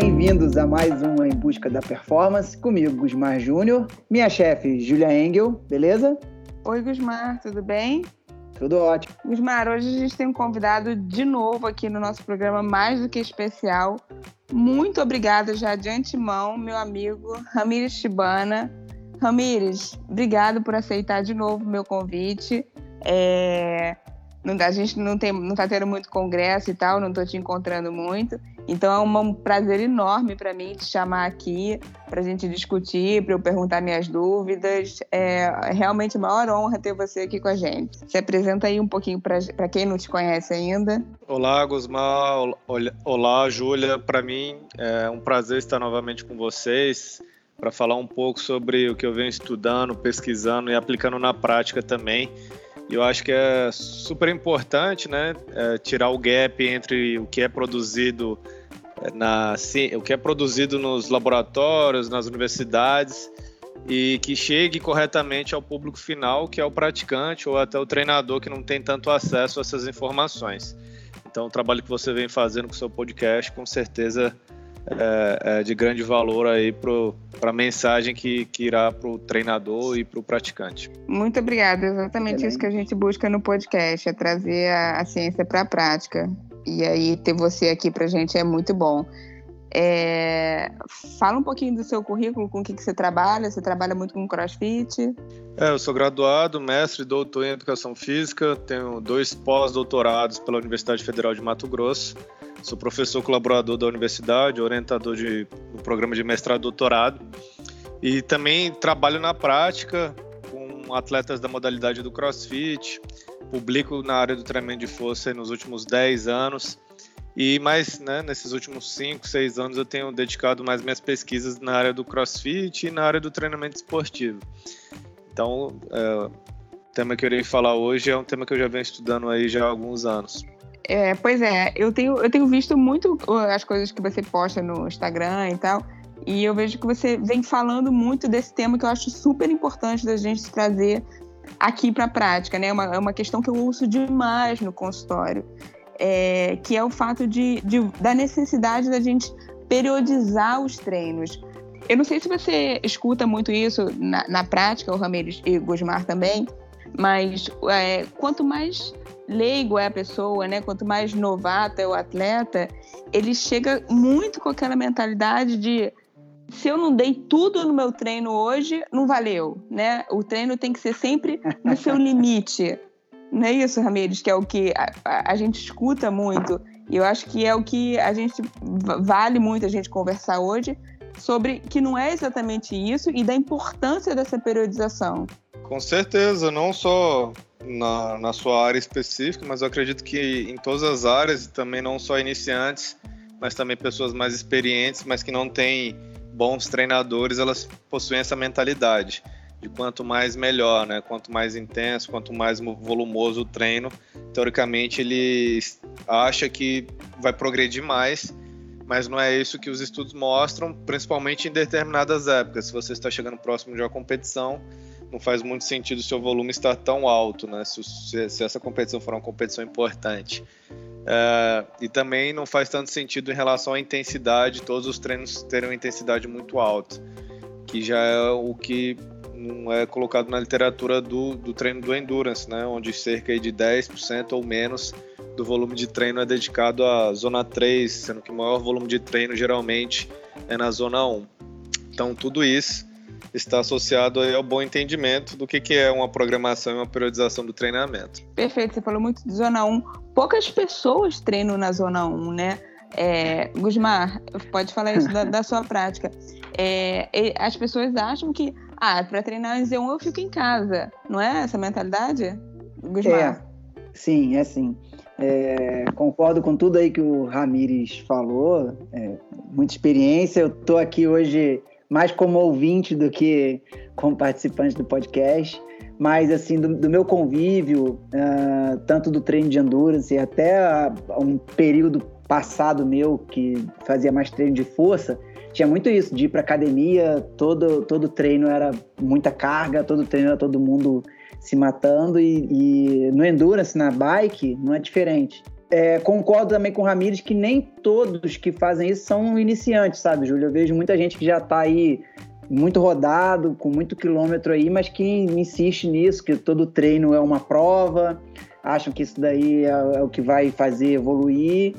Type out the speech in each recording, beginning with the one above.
bem-vindos a mais um Em Busca da Performance, comigo, Gusmar Júnior, minha chefe, Julia Engel, beleza? Oi, Gusmar, tudo bem? Tudo ótimo. Gusmar, hoje a gente tem um convidado de novo aqui no nosso programa mais do que especial. Muito obrigada já de antemão, meu amigo Ramires Chibana. Ramires, obrigado por aceitar de novo o meu convite. É... A gente não tem, não tá tendo muito congresso e tal, não estou te encontrando muito. Então é um prazer enorme para mim te chamar aqui para a gente discutir, para eu perguntar minhas dúvidas. É realmente uma maior honra ter você aqui com a gente. Se apresenta aí um pouquinho para quem não te conhece ainda. Olá, Gusmar. Olá, Júlia. Para mim é um prazer estar novamente com vocês para falar um pouco sobre o que eu venho estudando, pesquisando e aplicando na prática também. E eu acho que é super importante, né, é, tirar o gap entre o que é produzido é, na, o que é produzido nos laboratórios, nas universidades e que chegue corretamente ao público final, que é o praticante ou até o treinador que não tem tanto acesso a essas informações. Então, o trabalho que você vem fazendo com o seu podcast, com certeza é, é, de grande valor aí para a mensagem que, que irá para o treinador e para o praticante. Muito obrigada. Exatamente isso que a gente busca no podcast, é trazer a, a ciência para a prática. E aí ter você aqui para a gente é muito bom. É, fala um pouquinho do seu currículo, com o que, que você trabalha. Você trabalha muito com crossfit? É, eu sou graduado, mestre e doutor em educação física. Tenho dois pós-doutorados pela Universidade Federal de Mato Grosso. Sou professor colaborador da universidade, orientador de, do programa de mestrado e doutorado. E também trabalho na prática com atletas da modalidade do crossfit. Publico na área do treinamento de força nos últimos 10 anos. E mais, né, nesses últimos 5, 6 anos eu tenho dedicado mais minhas pesquisas na área do crossfit e na área do treinamento esportivo. Então, é, o tema que eu irei falar hoje é um tema que eu já venho estudando aí já há alguns anos. É, pois é, eu tenho, eu tenho visto muito as coisas que você posta no Instagram e tal, e eu vejo que você vem falando muito desse tema que eu acho super importante da gente trazer aqui para a prática, né? É uma, é uma questão que eu ouço demais no consultório, é, que é o fato de, de, da necessidade da gente periodizar os treinos. Eu não sei se você escuta muito isso na, na prática, o Ramirez e o Gusmar também, mas é, quanto mais leigo é a pessoa, né? Quanto mais novato é o atleta, ele chega muito com aquela mentalidade de se eu não dei tudo no meu treino hoje, não valeu, né? O treino tem que ser sempre no seu limite. Não é isso, Ramires, que é o que a, a, a gente escuta muito. E eu acho que é o que a gente vale muito a gente conversar hoje sobre que não é exatamente isso e da importância dessa periodização. Com certeza, não só na, na sua área específica, mas eu acredito que em todas as áreas, também não só iniciantes, mas também pessoas mais experientes, mas que não têm bons treinadores, elas possuem essa mentalidade de quanto mais melhor, né? Quanto mais intenso, quanto mais volumoso o treino, teoricamente ele acha que vai progredir mais, mas não é isso que os estudos mostram, principalmente em determinadas épocas. Se você está chegando próximo de uma competição, não faz muito sentido o seu volume estar tão alto, né? Se, se, se essa competição for uma competição importante. É, e também não faz tanto sentido em relação à intensidade, todos os treinos terem uma intensidade muito alta, que já é o que não é colocado na literatura do, do treino do endurance, né? Onde cerca de 10% ou menos do volume de treino é dedicado à zona 3, sendo que o maior volume de treino geralmente é na zona 1. Então, tudo isso está associado ao bom entendimento do que, que é uma programação e uma periodização do treinamento. Perfeito, você falou muito de zona 1. Poucas pessoas treinam na zona 1, né? É, Gusmar, pode falar isso da, da sua prática. É, as pessoas acham que, ah, para treinar em Z1 eu fico em casa. Não é essa mentalidade, Gusmar? É, sim, é assim. É, concordo com tudo aí que o Ramires falou. É, muita experiência. Eu estou aqui hoje mais como ouvinte do que como participante do podcast. Mas, assim, do, do meu convívio, uh, tanto do treino de endurance até um período passado meu, que fazia mais treino de força, tinha muito isso, de ir para academia, todo, todo treino era muita carga, todo treino era todo mundo se matando e, e, no endurance, na bike, não é diferente. É, concordo também com o Ramires que nem todos que fazem isso são iniciantes, sabe, Júlio? Eu vejo muita gente que já está aí muito rodado, com muito quilômetro aí, mas que insiste nisso, que todo treino é uma prova, acham que isso daí é, é o que vai fazer evoluir.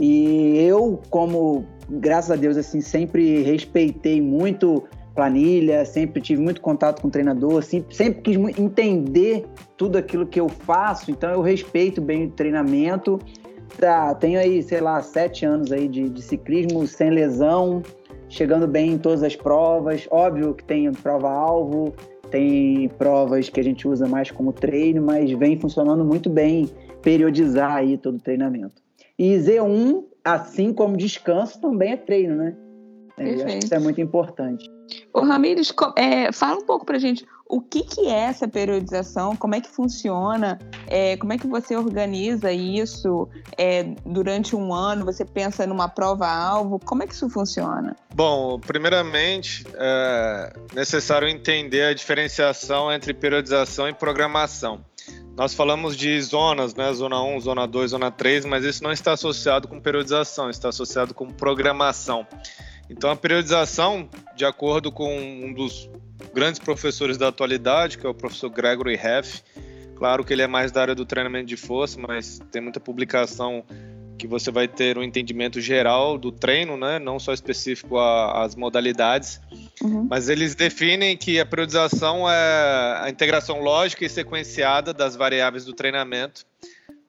E eu, como, graças a Deus, assim, sempre respeitei muito planilha, sempre tive muito contato com o treinador, sempre, sempre quis entender tudo aquilo que eu faço, então eu respeito bem o treinamento. Tá, tenho aí, sei lá, sete anos aí de, de ciclismo sem lesão, chegando bem em todas as provas. Óbvio que tem prova-alvo, tem provas que a gente usa mais como treino, mas vem funcionando muito bem periodizar aí todo o treinamento. E Z1, assim como descanso, também é treino, né? É, acho que isso é muito importante. Ô, Ramires, é, fala um pouco pra gente o que, que é essa periodização, como é que funciona, é, como é que você organiza isso é, durante um ano, você pensa numa prova-alvo, como é que isso funciona? Bom, primeiramente, é necessário entender a diferenciação entre periodização e programação. Nós falamos de zonas, né? Zona 1, zona 2, zona 3, mas isso não está associado com periodização, está associado com programação. Então, a periodização, de acordo com um dos grandes professores da atualidade, que é o professor Gregory Heff, claro que ele é mais da área do treinamento de força, mas tem muita publicação que você vai ter um entendimento geral do treino, né? não só específico às modalidades, uhum. mas eles definem que a periodização é a integração lógica e sequenciada das variáveis do treinamento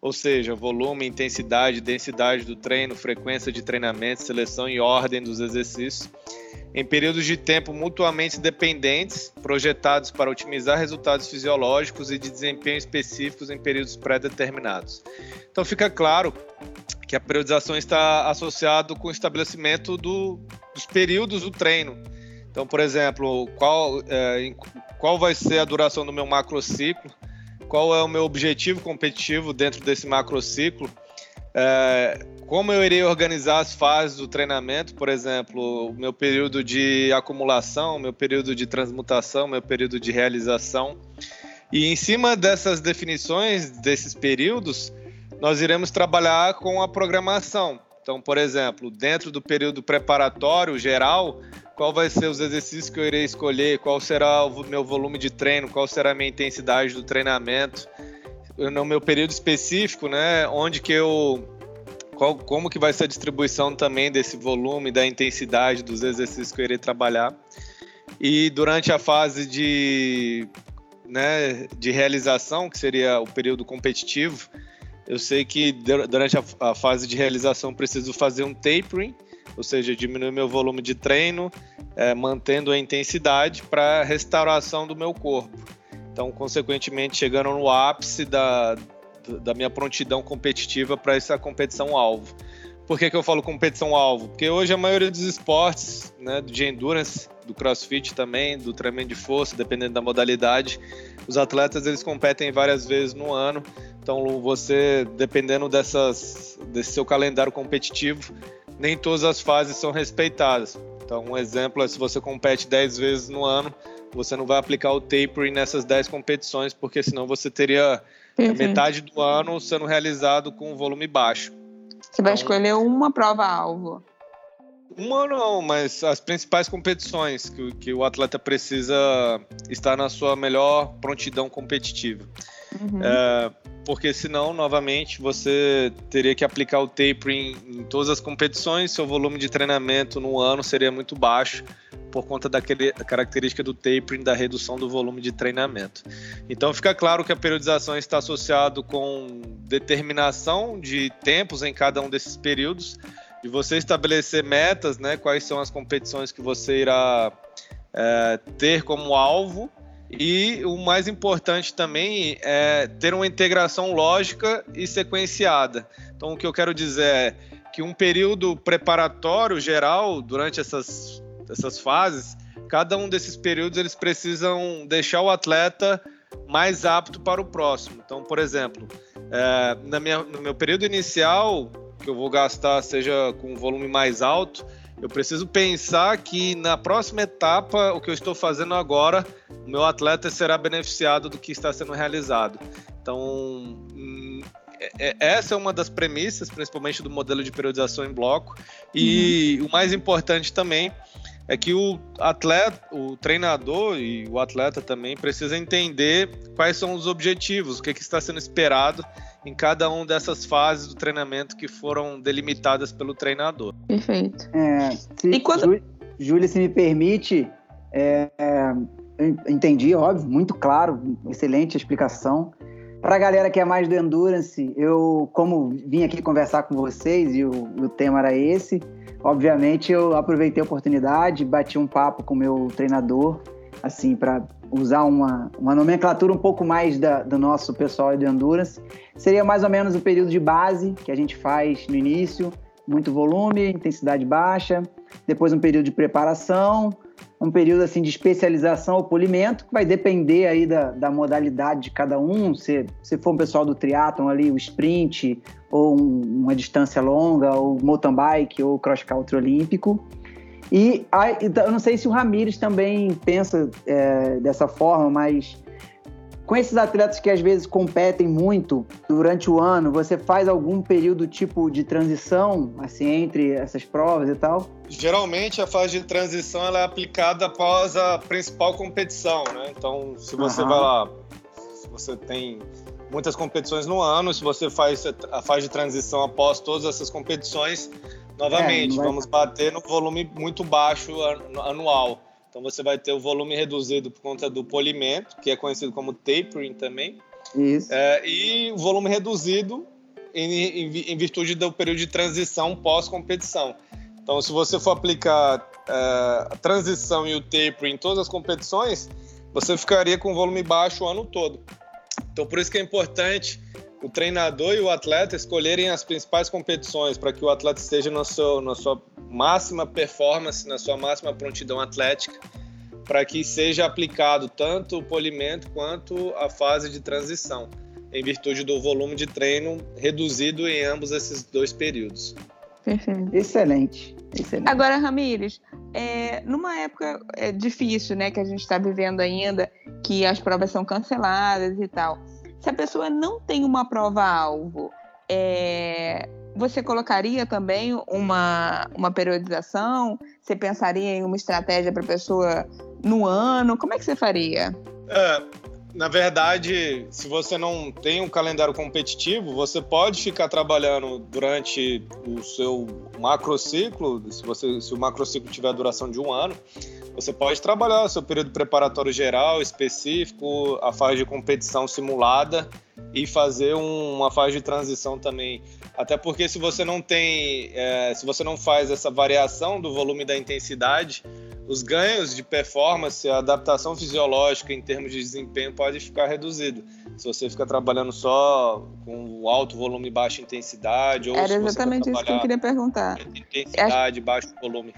ou seja, volume, intensidade, densidade do treino, frequência de treinamento, seleção e ordem dos exercícios, em períodos de tempo mutuamente dependentes, projetados para otimizar resultados fisiológicos e de desempenho específicos em períodos pré-determinados. Então fica claro que a periodização está associado com o estabelecimento do, dos períodos do treino. Então, por exemplo, qual, é, qual vai ser a duração do meu macrociclo, qual é o meu objetivo competitivo dentro desse macrociclo, é, como eu irei organizar as fases do treinamento, por exemplo, o meu período de acumulação, meu período de transmutação, meu período de realização. E em cima dessas definições, desses períodos, nós iremos trabalhar com a programação. Então, por exemplo, dentro do período preparatório geral, qual vai ser os exercícios que eu irei escolher, qual será o meu volume de treino, qual será a minha intensidade do treinamento, no meu período específico, né, onde que eu qual, como que vai ser a distribuição também desse volume, da intensidade dos exercícios que eu irei trabalhar. E durante a fase de, né, de realização, que seria o período competitivo, eu sei que durante a, fase de realização preciso fazer um tapering, ou seja, diminuir meu volume de treino, é, mantendo a intensidade para restauração do meu corpo. Então, consequentemente, chegando no ápice da, da minha prontidão competitiva para essa competição alvo. Por que, que eu falo competição alvo? Porque hoje a maioria dos esportes, né, de endurance, do crossfit também, do treinamento de força, dependendo da modalidade, os atletas eles competem várias vezes no ano. Então, você, dependendo dessas, desse seu calendário competitivo, nem todas as fases são respeitadas. Então, um exemplo é se você compete 10 vezes no ano, você não vai aplicar o tapering nessas 10 competições, porque senão você teria uhum. metade do ano sendo realizado com um volume baixo. Você vai então, escolher uma prova-alvo. Uma não, mas as principais competições que, que o atleta precisa estar na sua melhor prontidão competitiva. Uhum. É, porque senão, novamente, você teria que aplicar o tapering em todas as competições, seu volume de treinamento no ano seria muito baixo por conta daquele característica do tapering, da redução do volume de treinamento. Então fica claro que a periodização está associado com determinação de tempos em cada um desses períodos, de você estabelecer metas, né, quais são as competições que você irá é, ter como alvo e o mais importante também é ter uma integração lógica e sequenciada. Então, o que eu quero dizer é que um período preparatório geral, durante essas, essas fases, cada um desses períodos eles precisam deixar o atleta mais apto para o próximo. Então, por exemplo, é, na minha, no meu período inicial, que eu vou gastar seja com um volume mais alto, eu preciso pensar que na próxima etapa, o que eu estou fazendo agora, o meu atleta será beneficiado do que está sendo realizado. Então, hum, é, essa é uma das premissas, principalmente do modelo de periodização em bloco. E uhum. o mais importante também é que o atleta, o treinador e o atleta também precisa entender quais são os objetivos, o que, que está sendo esperado em cada uma dessas fases do treinamento que foram delimitadas pelo treinador. Perfeito. É, se, e quando... Júlia, se me permite, é, é, entendi, óbvio, muito claro, excelente explicação. Para a galera que é mais do endurance, eu, como vim aqui conversar com vocês e o, o tema era esse, obviamente eu aproveitei a oportunidade, bati um papo com o meu treinador, assim, para usar uma, uma nomenclatura um pouco mais da, do nosso pessoal de endurance. Seria mais ou menos o período de base que a gente faz no início, muito volume, intensidade baixa, depois um período de preparação, um período assim de especialização ou polimento, que vai depender aí da, da modalidade de cada um. Se, se for um pessoal do triatlon ali, o sprint, ou um, uma distância longa, ou mountain bike, ou cross country olímpico. E eu não sei se o Ramires também pensa é, dessa forma, mas com esses atletas que às vezes competem muito durante o ano, você faz algum período tipo de transição, assim, entre essas provas e tal? Geralmente a fase de transição ela é aplicada após a principal competição, né? Então, se você uhum. vai lá, se você tem muitas competições no ano, se você faz a fase de transição após todas essas competições, novamente, é, vai... vamos bater no volume muito baixo anual. Então você vai ter o volume reduzido por conta do polimento, que é conhecido como tapering também. Isso. É, e o volume reduzido em, em, em, virtude do período de transição pós-competição. Então, se você for aplicar é, a transição e o tapering em todas as competições, você ficaria com volume baixo o ano todo. Então, por isso que é importante o treinador e o atleta escolherem as principais competições para que o atleta esteja no seu, na sua máxima performance, na sua máxima prontidão atlética, para que seja aplicado tanto o polimento quanto a fase de transição, em virtude do volume de treino reduzido em ambos esses dois períodos. Perfeito. Excelente. Excelente. Agora, Ramires, é, numa época é, difícil, né, que a gente está vivendo ainda, que as provas são canceladas e tal se a pessoa não tem uma prova-alvo, é, você colocaria também uma, uma periodização? Você pensaria em uma estratégia para a pessoa no ano? Como é que você faria? É, na verdade, se você não tem um calendário competitivo, você pode ficar trabalhando durante o seu macrociclo, se, você, se o macrociclo tiver a duração de um ano, você pode trabalhar o seu período preparatório geral, específico, a fase de competição simulada e fazer um, uma fase de transição também. Até porque se você não tem, é, se você não faz essa variação do volume da intensidade, os ganhos de performance, a adaptação fisiológica em termos de desempenho pode ficar reduzido. Se você fica trabalhando só com alto volume e baixa intensidade, ou Era exatamente isso que eu queria perguntar. Intensidade, baixo volume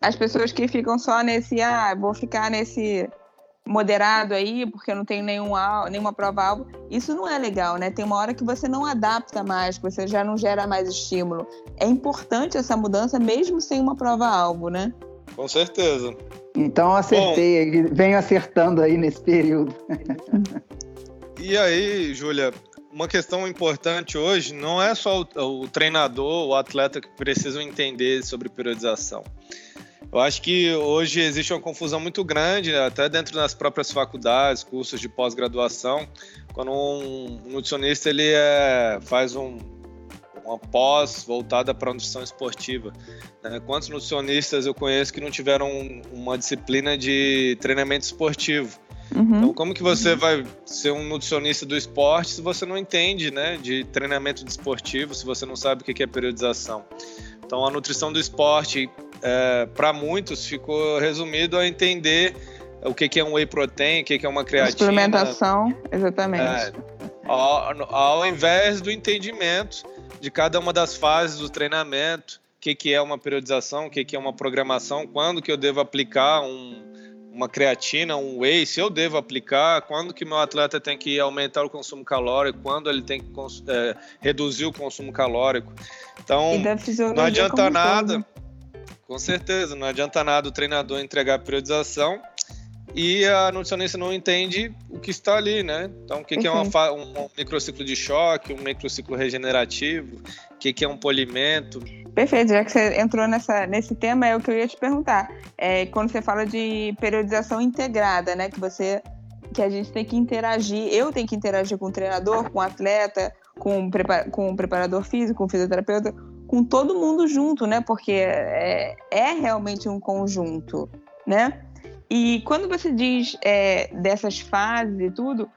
as pessoas que ficam só nesse, ah, vou ficar nesse moderado aí, porque eu não tenho nenhum, nenhuma prova-alvo, isso não é legal, né? Tem uma hora que você não adapta mais, que você já não gera mais estímulo. É importante essa mudança, mesmo sem uma prova-alvo, né? Com certeza. Então acertei, Bom, venho acertando aí nesse período. e aí, Júlia, uma questão importante hoje não é só o, o treinador, o atleta que precisam entender sobre periodização. Eu acho que hoje existe uma confusão muito grande, né, até dentro das próprias faculdades, cursos de pós-graduação, quando um nutricionista ele é, faz um, uma pós voltada para a nutrição esportiva. Né? Quantos nutricionistas eu conheço que não tiveram uma disciplina de treinamento esportivo? Uhum. Então, como que você vai ser um nutricionista do esporte se você não entende né, de treinamento desportivo, se você não sabe o que é periodização? Então, a nutrição do esporte é, para muitos ficou resumido a entender o que, que é um whey protein, o que, que é uma creatina. Suplementação, exatamente. É, ao, ao, invés do entendimento de cada uma das fases do treinamento, o que, que é uma periodização, o que, que é uma programação, quando que eu devo aplicar um, uma creatina, um whey, se eu devo aplicar, quando que meu atleta tem que aumentar o consumo calórico, quando ele tem que é, reduzir o consumo calórico. Então, não adianta nada. Com certeza, não adianta nada o treinador entregar a periodização e a nutricionista não entende o que está ali, né? Então, o que, que é uma, um microciclo de choque, um microciclo regenerativo, o que, que é um polimento. Perfeito, já que você entrou nessa, nesse tema, é o que eu ia te perguntar. É, quando você fala de periodização integrada, né? Que você que a gente tem que interagir, eu tenho que interagir com o treinador, com o atleta, com o, com o preparador físico, com o fisioterapeuta, com todo mundo junto, né? Porque é, é realmente um conjunto, né? E quando você diz é, dessas fases e tudo,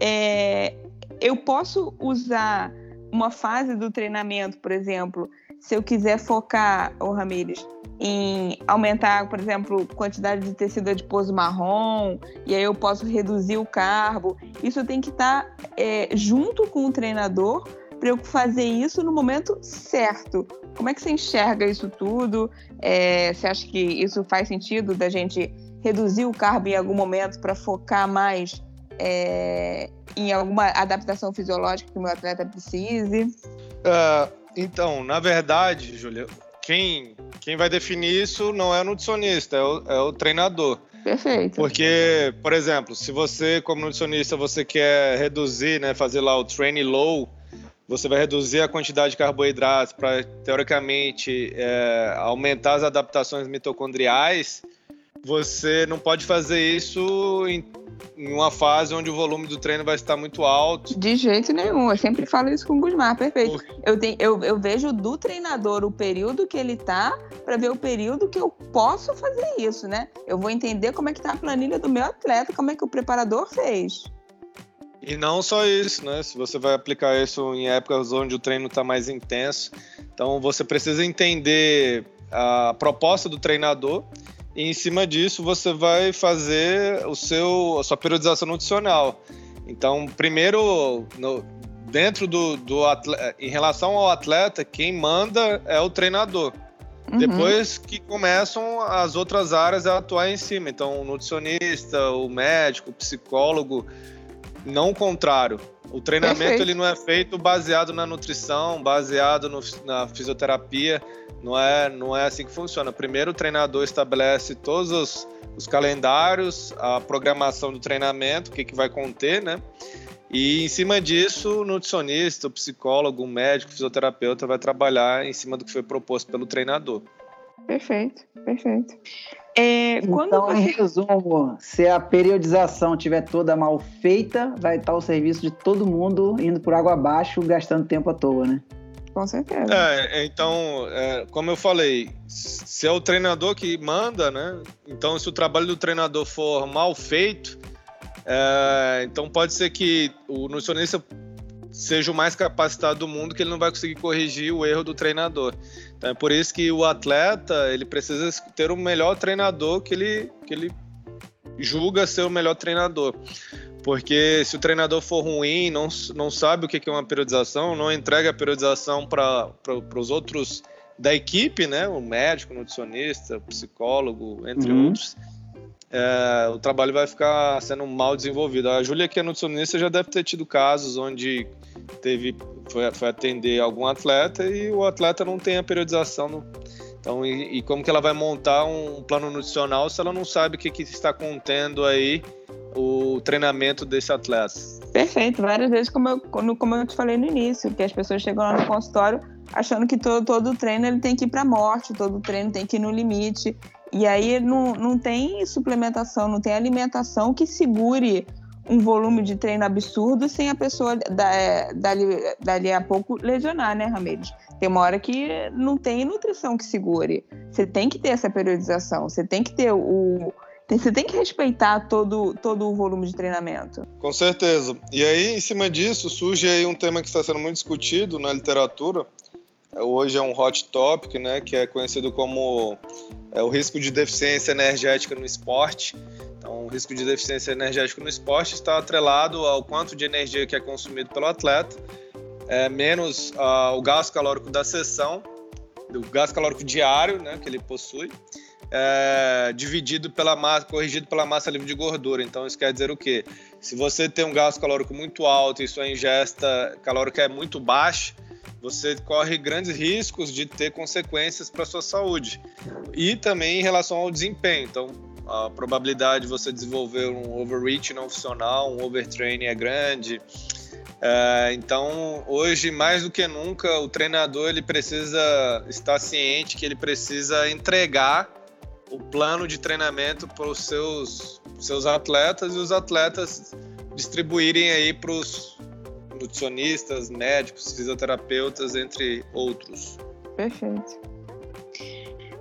é, eu posso usar uma fase do treinamento, por exemplo, se eu quiser focar, o Ramires, em aumentar, por exemplo, quantidade de tecido adiposo marrom, e aí eu posso reduzir o carbo. Isso tem que estar tá, é, junto com o treinador para eu fazer isso no momento certo. Como é que você enxerga isso tudo? É, você acha que isso faz sentido da gente reduzir o carbo em algum momento para focar mais é, em alguma adaptação fisiológica que o meu atleta precise? Uh, então, na verdade, Júlia, quem, quem vai definir isso não é o nutricionista, é o, é o treinador. Perfeito. Porque, por exemplo, se você, como nutricionista, você quer reduzir, né, fazer lá o training low, você vai reduzir a quantidade de carboidratos para, teoricamente, é, aumentar as adaptações mitocondriais, você não pode fazer isso em, em, uma fase onde o volume do treino vai estar muito alto. De jeito nenhum, eu sempre falo isso com o Gusmar, perfeito. Eu, tenho, eu, eu vejo do treinador o período que ele tá para ver o período que eu posso fazer isso, né? Eu vou entender como é que tá a planilha do meu atleta, como é que o preparador fez. E não só isso, né? Se você vai aplicar isso em épocas onde o treino está mais intenso, então você precisa entender a proposta do treinador e em cima disso você vai fazer o seu, a sua periodização nutricional. Então, primeiro, no, dentro do, do atleta, em relação ao atleta, quem manda é o treinador. Uhum. Depois que começam as outras áreas a atuar em cima. Então, o nutricionista, o médico, o psicólogo, não o contrário. O treinamento Perfeito. ele não é feito baseado na nutrição, baseado no, na fisioterapia. Não é, não é assim que funciona. Primeiro, o treinador estabelece todos os, os calendários, a programação do treinamento, o que, que vai conter, né? E em cima disso, o nutricionista, o psicólogo, o médico, o fisioterapeuta vai trabalhar em cima do que foi proposto pelo treinador. Perfeito, perfeito. É, então, você... em resumo, se a periodização tiver toda mal feita, vai estar o serviço de todo mundo indo por água abaixo, gastando tempo à toa, né? Com certeza. É, então, é, como eu falei, se é o treinador que manda, né? Então, se o trabalho do treinador for mal feito, é, então pode ser que o nutricionista seja o mais capacitado do mundo que ele não vai conseguir corrigir o erro do treinador. Então é por isso que o atleta ele precisa ter o melhor treinador que ele, que ele julga ser o melhor treinador. Porque se o treinador for ruim, não, não sabe o que é uma periodização, não entrega a periodização para os outros da equipe, né? O médico, o nutricionista, o psicólogo, entre uhum. outros. É, o trabalho vai ficar sendo mal desenvolvido. A Júlia, que é nutricionista, já deve ter tido casos onde teve foi, foi atender algum atleta e o atleta não tem a periodização no, então, e, e, como que ela vai montar um plano nutricional se ela não sabe o que, que está contendo aí o treinamento desse atleta? Perfeito. Várias vezes, como eu, como eu te falei no início, que as pessoas chegam lá no consultório achando que todo, todo treino ele tem que ir para a morte, todo treino tem que ir no limite. E aí não, não tem suplementação, não tem alimentação que segure um volume de treino absurdo sem a pessoa dali, dali a pouco lesionar, né, Ramirez? Tem uma hora que não tem nutrição que segure. Você tem que ter essa periodização, você tem que ter o. Você tem que respeitar todo, todo o volume de treinamento. Com certeza. E aí, em cima disso, surge aí um tema que está sendo muito discutido na literatura. Hoje é um hot topic, né, que é conhecido como é, o risco de deficiência energética no esporte. Então, o risco de deficiência energética no esporte está atrelado ao quanto de energia que é consumido pelo atleta é, menos uh, o gasto calórico da sessão, o gasto calórico diário né, que ele possui, é, dividido pela massa, corrigido pela massa livre de gordura. Então isso quer dizer o quê? Se você tem um gasto calórico muito alto e sua ingesta calórica é muito baixa, você corre grandes riscos de ter consequências para sua saúde e também em relação ao desempenho. Então, a probabilidade de você desenvolver um overreach não funcional, um overtraining é grande. É, então, hoje, mais do que nunca, o treinador ele precisa estar ciente que ele precisa entregar o plano de treinamento para os seus, seus atletas e os atletas distribuírem aí para os nutricionistas, médicos, fisioterapeutas, entre outros. Perfeito.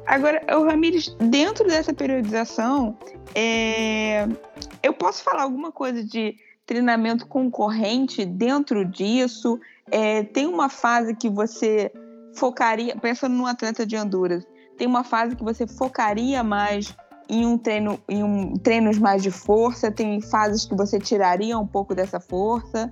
Agora, o Ramires, dentro dessa periodização, é... eu posso falar alguma coisa de treinamento concorrente dentro disso? É... tem uma fase que você focaria, pensando num atleta de Honduras, tem uma fase que você focaria mais em um treino, em um, treinos mais de força? Tem fases que você tiraria um pouco dessa força?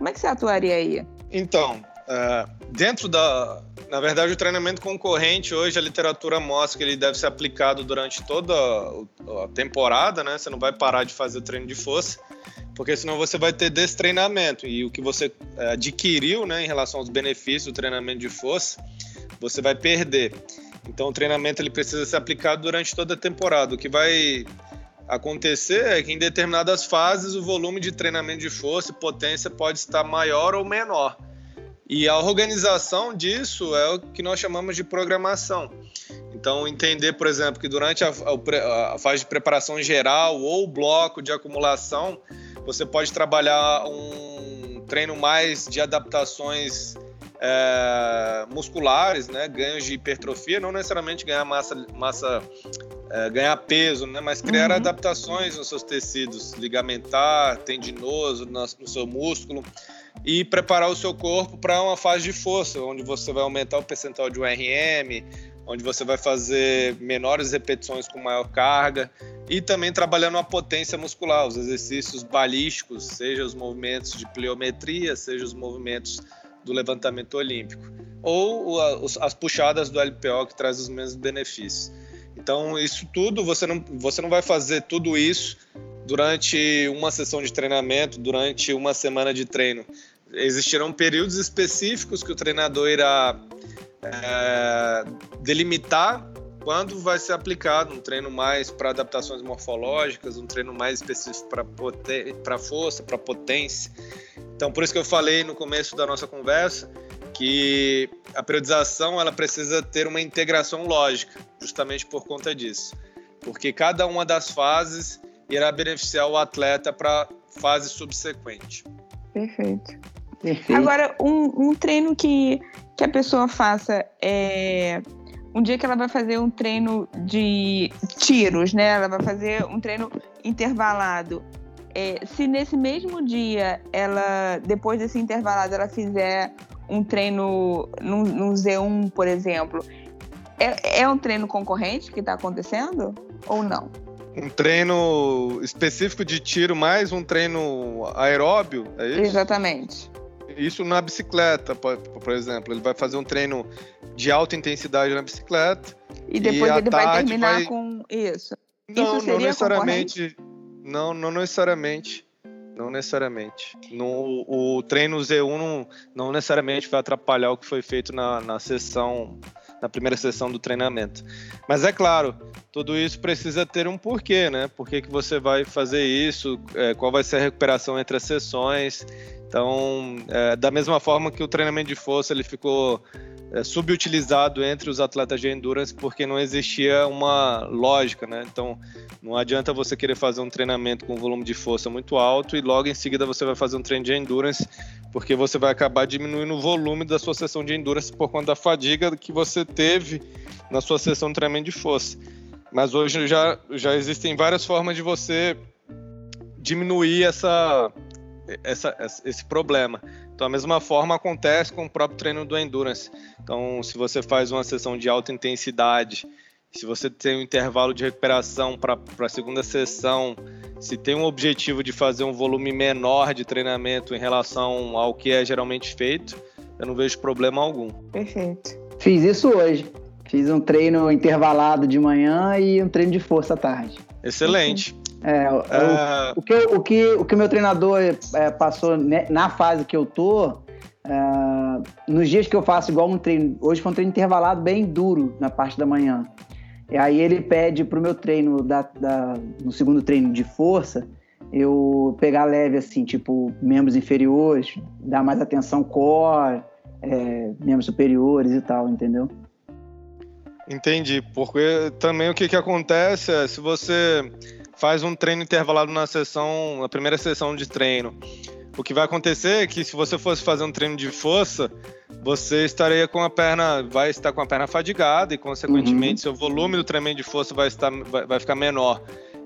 Como é que você atuaria aí? Então, uh, dentro da. Na verdade, o treinamento concorrente, hoje a literatura mostra que ele deve ser aplicado durante toda a temporada, né? Você não vai parar de fazer o treino de força, porque senão você vai ter destreinamento. E o que você eh, adquiriu, né, em relação aos benefícios do treinamento de força, você vai perder. Então, o treinamento ele precisa ser aplicado durante toda a temporada. O que vai acontecer é que em determinadas fases o volume de treinamento de força e potência pode estar maior ou menor. E a organização disso é o que nós chamamos de programação. Então, entender, por exemplo, que durante a, a, a fase de preparação geral ou bloco de acumulação, você pode trabalhar um treino mais de adaptações é, musculares, né, ganhos de hipertrofia, não necessariamente ganhar massa, massa é, ganhar peso, né, mas criar uhum. adaptações nos seus tecidos ligamentar, tendinoso, no, seu músculo e preparar o seu corpo para uma fase de força, onde você vai aumentar o percentual de URM, onde você vai fazer menores repetições com maior carga e também trabalhando a potência muscular, os exercícios balísticos, seja os movimentos de pliometria, seja os movimentos do levantamento olímpico, ou as puxadas do LPO que traz os mesmos benefícios. Então, isso tudo, você não, você não vai fazer tudo isso durante uma sessão de treinamento, durante uma semana de treino. Existirão períodos específicos que o treinador irá é, delimitar quando vai ser aplicado um treino mais para adaptações morfológicas, um treino mais específico para força, para potência. Então, por isso que eu falei no começo da nossa conversa que a periodização ela precisa ter uma integração lógica, justamente por conta disso, porque cada uma das fases irá beneficiar o atleta para fase subsequente. Perfeito. Perfeito. Agora, um, um, treino que, que a pessoa faça é um dia que ela vai fazer um treino de tiros, né? Ela vai fazer um treino intervalado. É, se nesse mesmo dia ela, depois desse intervalado, ela fizer um treino no, no Z1, por exemplo, é, é um treino concorrente que está acontecendo ou não? Um treino específico de tiro mais um treino aeróbio, é isso? Exatamente. Isso na bicicleta, por, por exemplo. Ele vai fazer um treino de alta intensidade na bicicleta. E depois e ele vai terminar vai... com isso. Não, isso não necessariamente. Não, não necessariamente. Não necessariamente. No, o treino Z1 não, não necessariamente vai atrapalhar o que foi feito na, na sessão, na primeira sessão do treinamento. Mas é claro, tudo isso precisa ter um porquê, né? Por que, que você vai fazer isso? É, qual vai ser a recuperação entre as sessões? Então, é, da mesma forma que o treinamento de força ele ficou é, subutilizado entre os atletas de endurance porque não existia uma lógica, né? Então, não adianta você querer fazer um treinamento com volume de força muito alto e logo em seguida você vai fazer um treino de endurance porque você vai acabar diminuindo o volume da sua sessão de endurance por conta da fadiga que você teve na sua sessão de treinamento de força. Mas hoje já, já existem várias formas de você diminuir essa, essa, esse problema. Então, a mesma forma acontece com o próprio treino do endurance. Então, se você faz uma sessão de alta intensidade, se você tem um intervalo de recuperação para a segunda sessão, se tem um objetivo de fazer um volume menor de treinamento em relação ao que é geralmente feito, eu não vejo problema algum. Perfeito. Fiz isso hoje. Fiz um treino intervalado de manhã e um treino de força à tarde. Excelente. É, o, é... o, que, o, que, o que meu treinador é, passou na fase que eu tô, é, nos dias que eu faço igual um treino, hoje foi um treino intervalado bem duro na parte da manhã. E aí ele pede pro meu treino, da, da, no segundo treino de força, eu pegar leve, assim, tipo, membros inferiores, dar mais atenção core, é, membros superiores e tal, entendeu? Entendi, porque também o que, que acontece é, se você faz um treino intervalado na sessão, na primeira sessão de treino, o que vai acontecer é que se você fosse fazer um treino de força, você estaria com a perna, vai estar com a perna fadigada e, consequentemente, uhum. seu volume do treinamento de força vai, estar, vai, vai ficar menor.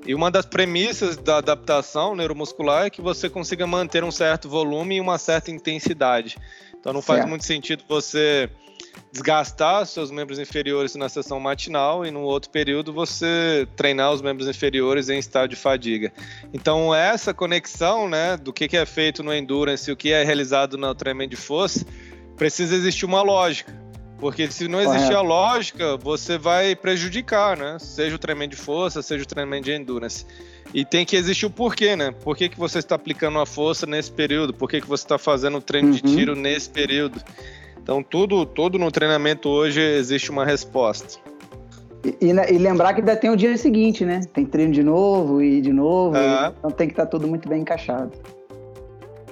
E uma das premissas da adaptação neuromuscular é que você consiga manter um certo volume e uma certa intensidade. Então não faz certo. muito sentido você desgastar seus membros inferiores na sessão matinal e no outro período você treinar os membros inferiores em estado de fadiga. Então essa conexão, né, do que é feito no endurance e o que é realizado no treinamento de força, precisa existir uma lógica. Porque se não existir a lógica, você vai prejudicar, né? Seja o treinamento de força, seja o treinamento de endurance. E tem que existir o porquê, né? Por que, que você está aplicando a força nesse período? Por que, que você está fazendo o treino uhum. de tiro nesse período? Então, tudo, tudo no treinamento hoje existe uma resposta. E, e, e, lembrar que ainda tem o dia seguinte, né? Tem treino de novo e de novo. É. então tem que estar tá tudo muito bem encaixado.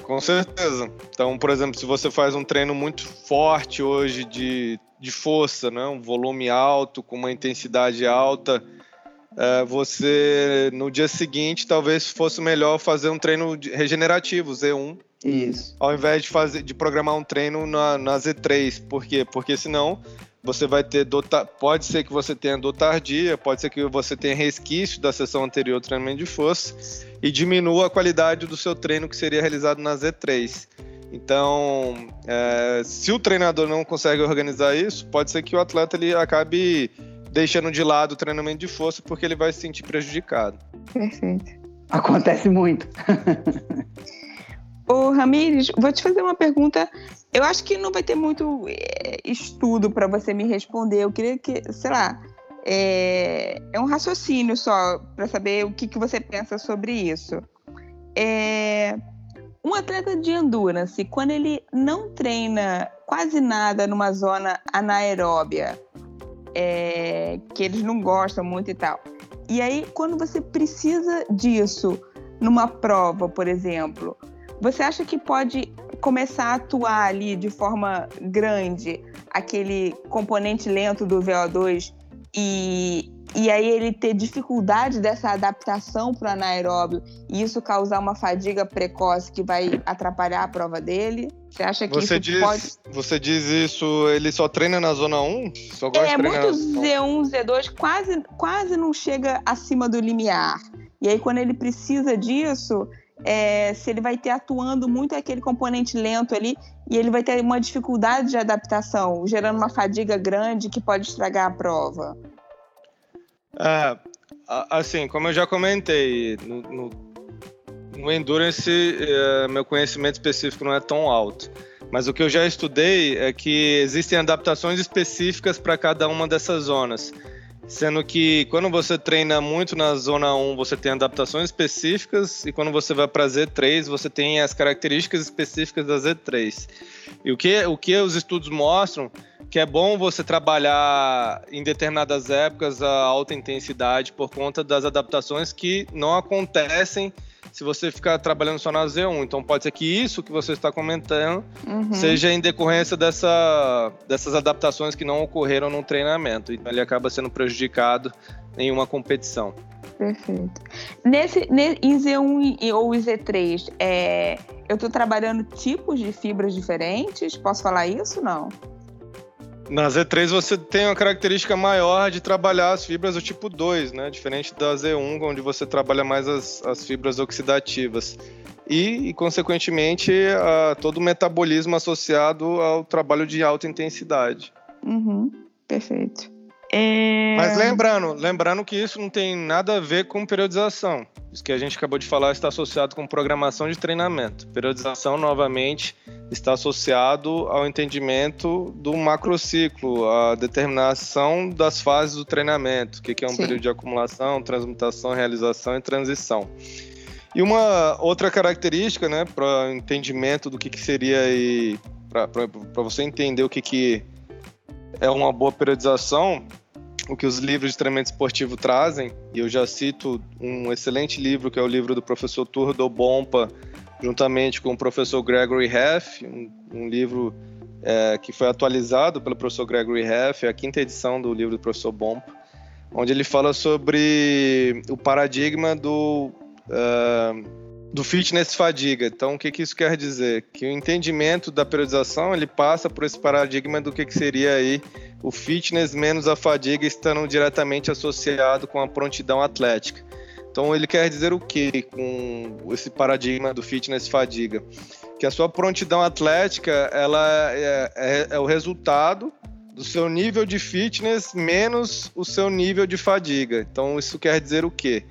Com certeza. Então, por exemplo, se você faz um treino muito forte hoje de, de força, né? um volume alto, com uma intensidade alta, é, você no dia seguinte talvez fosse melhor fazer um treino regenerativo, Z1. Isso. Ao invés de fazer de programar um treino na, na Z3. Por quê? Porque senão você vai ter dor, pode ser que você tenha dor tardia, pode ser que você tenha resquício da sessão anterior do treinamento de força e diminua a qualidade do seu treino que seria realizado na Z3. Então, é, se o treinador não consegue organizar isso, pode ser que o atleta ele acabe deixando de lado o treinamento de força porque ele vai se sentir prejudicado. Perfeito. Acontece muito. Ô, Ramires, vou te fazer uma pergunta. Eu acho que não vai ter muito é, estudo para você me responder. Eu queria que, sei lá, é, é um raciocínio só para saber o que, que você pensa sobre isso. É, um atleta de endurance, quando ele não treina quase nada numa zona anaeróbia, é, que eles não gostam muito e tal, e aí quando você precisa disso numa prova, por exemplo, você acha que pode começar a atuar ali de forma grande aquele componente lento do VO2 e, e aí ele ter dificuldade dessa adaptação para o anaeróbio e isso causar uma fadiga precoce que vai atrapalhar a prova dele? Você acha que você isso diz, pode... Você diz isso, ele só treina na zona 1? Só gosta é, de muito Z1, Z2 quase, quase não chega acima do limiar. E aí quando ele precisa disso, é, se ele vai ter atuando muito aquele componente lento ali e ele vai ter uma dificuldade de adaptação, gerando uma fadiga grande que pode estragar a prova. É, assim, como eu já comentei, no, no, no Endurance é, meu conhecimento específico não é tão alto. Mas o que eu já estudei é que existem adaptações específicas para cada uma dessas zonas. Sendo que quando você treina muito na zona 1, você tem adaptações específicas, e quando você vai para Z3, você tem as características específicas da Z3. E o que, o que os estudos mostram que é bom você trabalhar em determinadas épocas a alta intensidade por conta das adaptações que não acontecem se você ficar trabalhando só na Z1. Então pode ser que isso que você está comentando uhum. seja em decorrência dessa, dessas adaptações que não ocorreram no treinamento. Então ele acaba sendo prejudicado em uma competição. Perfeito. Nesse, em Z1 ou Z3, é, eu estou trabalhando tipos de fibras diferentes? Posso falar isso não? Na Z3 você tem uma característica maior de trabalhar as fibras do tipo 2, né? Diferente da Z1, onde você trabalha mais as, as fibras oxidativas. E, e consequentemente, a, todo o metabolismo associado ao trabalho de alta intensidade. Uhum, perfeito. É... Mas lembrando, lembrando que isso não tem nada a ver com periodização. Isso que a gente acabou de falar está associado com programação de treinamento. Periodização, novamente, está associado ao entendimento do macrociclo, a determinação das fases do treinamento, o que é um Sim. período de acumulação, transmutação, realização e transição. E uma outra característica, né, para o entendimento do que, que seria e para você entender o que, que é uma boa periodização, o que os livros de treinamento esportivo trazem, e eu já cito um excelente livro, que é o livro do professor Turdo Bompa, juntamente com o professor Gregory Heff, um, um livro é, que foi atualizado pelo professor Gregory Heff, é a quinta edição do livro do professor Bompa, onde ele fala sobre o paradigma do, uh, do fitness fadiga. Então, o que, que isso quer dizer? Que o entendimento da periodização ele passa por esse paradigma do que, que seria aí o fitness menos a fadiga estando diretamente associado com a prontidão atlética. Então ele quer dizer o que com esse paradigma do fitness fadiga? Que a sua prontidão atlética ela é, é, é o resultado do seu nível de fitness menos o seu nível de fadiga. Então isso quer dizer o quê?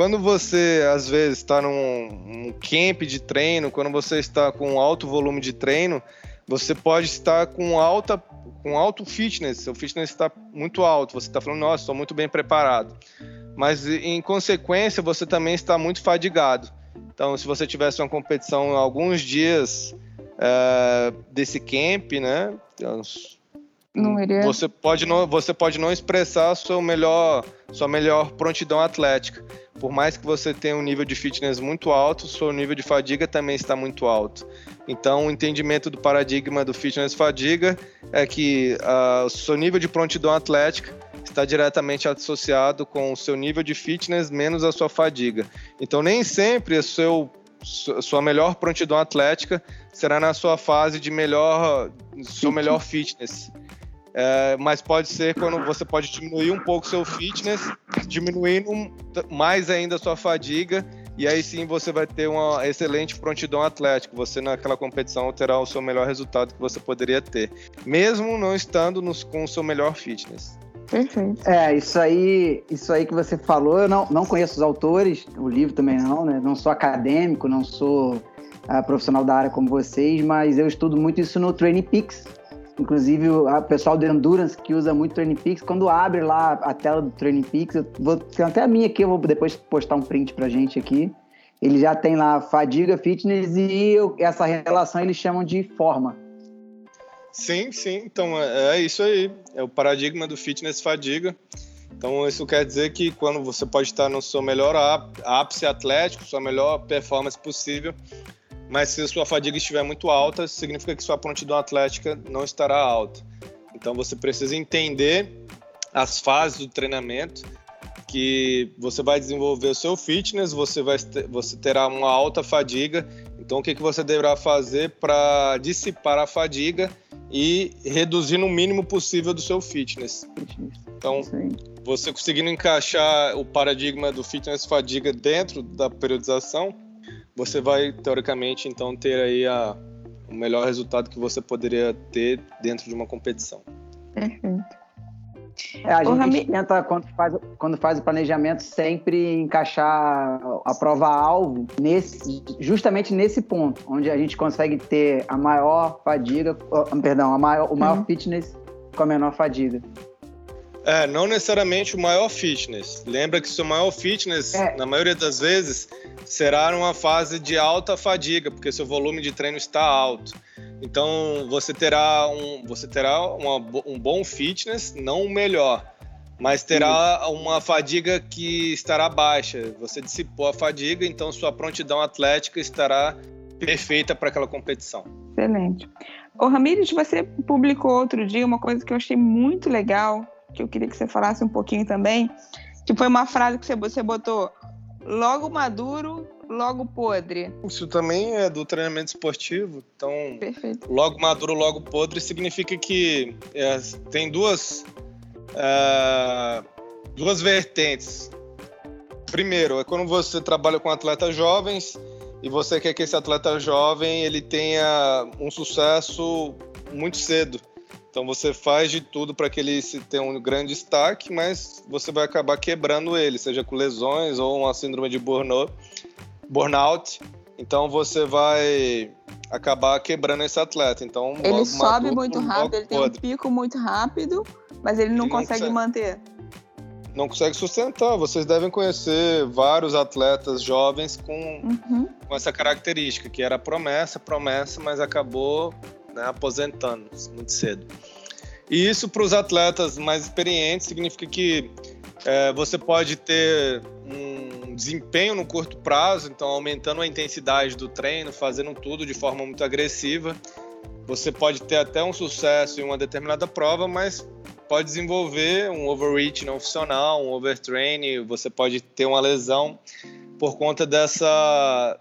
Quando você às vezes está num, camp de treino, quando você está com alto volume de treino, você pode estar com alta com alto fitness, seu fitness está muito alto, você está falando, nossa, estou muito bem preparado. Mas em consequência, você também está muito fadigado. Então, se você tivesse uma competição alguns dias uh, desse camp, né? Não iria... Você pode não, você pode não expressar seu melhor, sua melhor prontidão atlética. Por mais que você tenha um nível de fitness muito alto, seu nível de fadiga também está muito alto. Então, o entendimento do paradigma do fitness fadiga é que uh, o seu nível de prontidão atlética está diretamente associado com o seu nível de fitness menos a sua fadiga. Então, nem sempre o seu sua melhor prontidão atlética será na sua fase de melhor seu melhor fitness. É, mas pode ser quando você pode diminuir um pouco seu fitness, diminuindo mais ainda a sua fadiga, e aí sim você vai ter uma excelente prontidão atlética. Você naquela competição terá o seu melhor resultado que você poderia ter, mesmo não estando nos, com o seu melhor fitness. Perfeito. É, isso aí, isso aí que você falou, eu não, não conheço os autores, o livro também não, né? Não sou acadêmico, não sou uh, profissional da área como vocês, mas eu estudo muito isso no Training Peaks, Inclusive, o pessoal do Endurance que usa muito Training Peaks, quando abre lá a tela do Training Peaks, eu vou ter até a minha aqui, eu vou depois postar um print pra gente aqui. Ele já tem lá fadiga, fitness e eu, essa relação eles chamam de forma. Sim, sim. Então é, é isso aí. É o paradigma do fitness fadiga. Então isso quer dizer que quando você pode estar no seu melhor ápice atlético, sua melhor performance possível, mas se a sua fadiga estiver muito alta, significa que sua prontidão atlética não estará alta. Então você precisa entender as fases do treinamento que você vai desenvolver o seu fitness, você vai você terá uma alta fadiga. Então o que que você deverá fazer para dissipar a fadiga e reduzir no mínimo possível do seu fitness. Então, você conseguindo encaixar o paradigma do fitness fadiga dentro da periodização, você vai teoricamente então ter aí a, o melhor resultado que você poderia ter dentro de uma competição. Perfeito. É, a gente Rami... tenta, quando faz, quando faz o planejamento, sempre encaixar a prova-alvo nesse, justamente nesse ponto, onde a gente consegue ter a maior fadiga, perdão, a maior, o maior uhum. fitness com a menor fadiga. É, não necessariamente o maior fitness. Lembra que seu maior fitness, é. na maioria das vezes, será numa fase de alta fadiga, porque seu volume de treino está alto. Então você terá um, você terá uma, um bom fitness, não o melhor, mas terá uma fadiga que estará baixa. Você dissipou a fadiga, então sua prontidão atlética estará perfeita para aquela competição. Excelente. Ô Ramires, você publicou outro dia uma coisa que eu achei muito legal, que eu queria que você falasse um pouquinho também, que foi uma frase que você botou: logo maduro, logo podre. Isso também é do treinamento esportivo. Então, Perfeito. logo maduro, logo podre significa que é, tem duas, é, duas vertentes. Primeiro, é quando você trabalha com atletas jovens e você quer que esse atleta jovem ele tenha um sucesso muito cedo. Então você faz de tudo para que ele se tenha um grande destaque, mas você vai acabar quebrando ele, seja com lesões ou uma síndrome de burnout. burnout. Então você vai acabar quebrando esse atleta. Então ele sobe muito rápido, ele tem um pico muito rápido, mas ele não, ele consegue, consegue manter. Não consegue sustentar. Vocês devem conhecer vários atletas jovens com, uhum. com essa característica, que era promessa, promessa, mas acabou né, aposentando muito cedo. E isso para os atletas mais experientes significa que é, você pode ter um desempenho no curto prazo, então aumentando a intensidade do treino, fazendo tudo de forma muito agressiva. Você pode ter até um sucesso em uma determinada prova, mas pode desenvolver um overreach não funcional, um overtraining, você pode ter uma lesão por conta dessa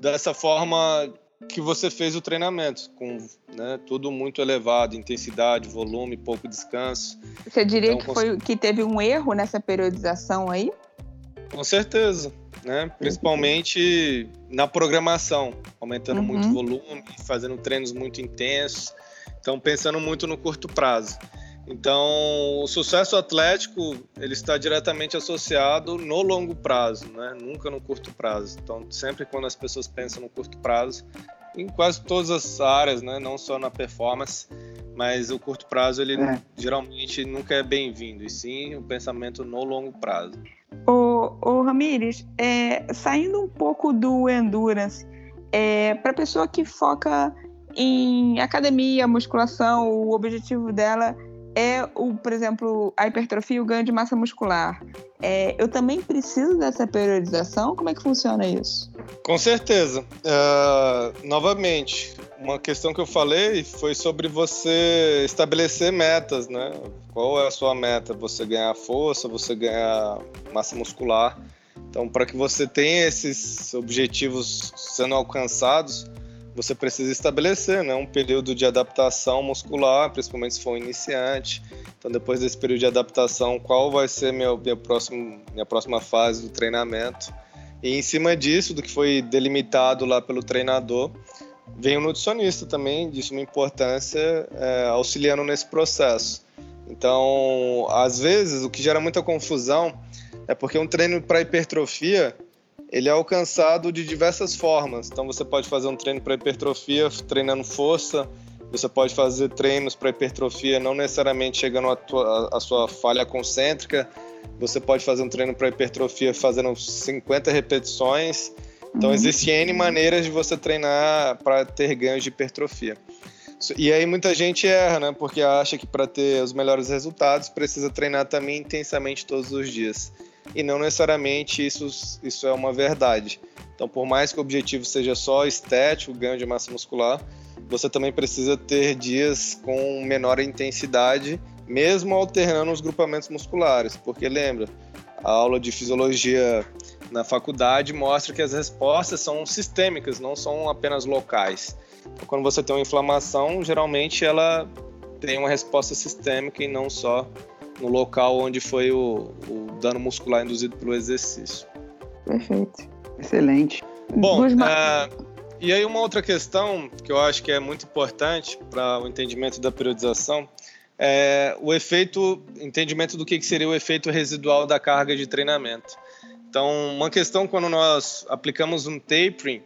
dessa forma que você fez o treinamento, com né, tudo muito elevado, intensidade, volume, pouco descanso. Você diria então, que, foi, que teve um erro nessa periodização aí? Com certeza, né? principalmente na programação, aumentando uhum. muito volume, fazendo treinos muito intensos, então pensando muito no curto prazo. Então, o sucesso atlético ele está diretamente associado no longo prazo, né? nunca no curto prazo. Então, sempre quando as pessoas pensam no curto prazo, em quase todas as áreas, né? não só na performance, mas o curto prazo ele é. geralmente nunca é bem-vindo, e sim o pensamento no longo prazo. Ô, ô Ramires, é, saindo um pouco do endurance, é, para a pessoa que foca em academia, musculação, o objetivo dela é, o, por exemplo, a hipertrofia e o ganho de massa muscular. É, eu também preciso dessa periodização? Como é que funciona isso? Com certeza. Uh, novamente, uma questão que eu falei foi sobre você estabelecer metas, né? Qual é a sua meta? Você ganhar força, você ganhar massa muscular. Então, para que você tenha esses objetivos sendo alcançados, você precisa estabelecer né, um período de adaptação muscular, principalmente se for um iniciante. Então, depois desse período de adaptação, qual vai ser minha, minha, próxima, minha próxima fase do treinamento? E em cima disso, do que foi delimitado lá pelo treinador, vem o nutricionista também, de suma importância, é, auxiliando nesse processo. Então, às vezes, o que gera muita confusão é porque um treino para hipertrofia ele é alcançado de diversas formas. Então você pode fazer um treino para hipertrofia treinando força, você pode fazer treinos para hipertrofia não necessariamente chegando à, sua falha concêntrica, você pode fazer um treino para hipertrofia fazendo 50 repetições. Então uhum. existem N maneiras de você treinar para ter ganhos de hipertrofia. E aí muita gente erra, né? Porque acha que para ter os melhores resultados precisa treinar também intensamente todos os dias e não necessariamente isso, isso é uma verdade. Então, por mais que o objetivo seja só estético, ganho de massa muscular, você também precisa ter dias com menor intensidade, mesmo alternando os grupamentos musculares, porque lembra, a aula de fisiologia na faculdade mostra que as respostas são sistêmicas, não são apenas locais. Então, quando você tem uma inflamação, geralmente ela tem uma resposta sistêmica e não só no local onde foi o, o dano muscular induzido pelo exercício. Perfeito. Excelente. Bom, uh, e aí uma outra questão que eu acho que é muito importante para o entendimento da periodização é o efeito, entendimento do que seria o efeito residual da carga de treinamento. Então, uma questão quando nós aplicamos um tapering,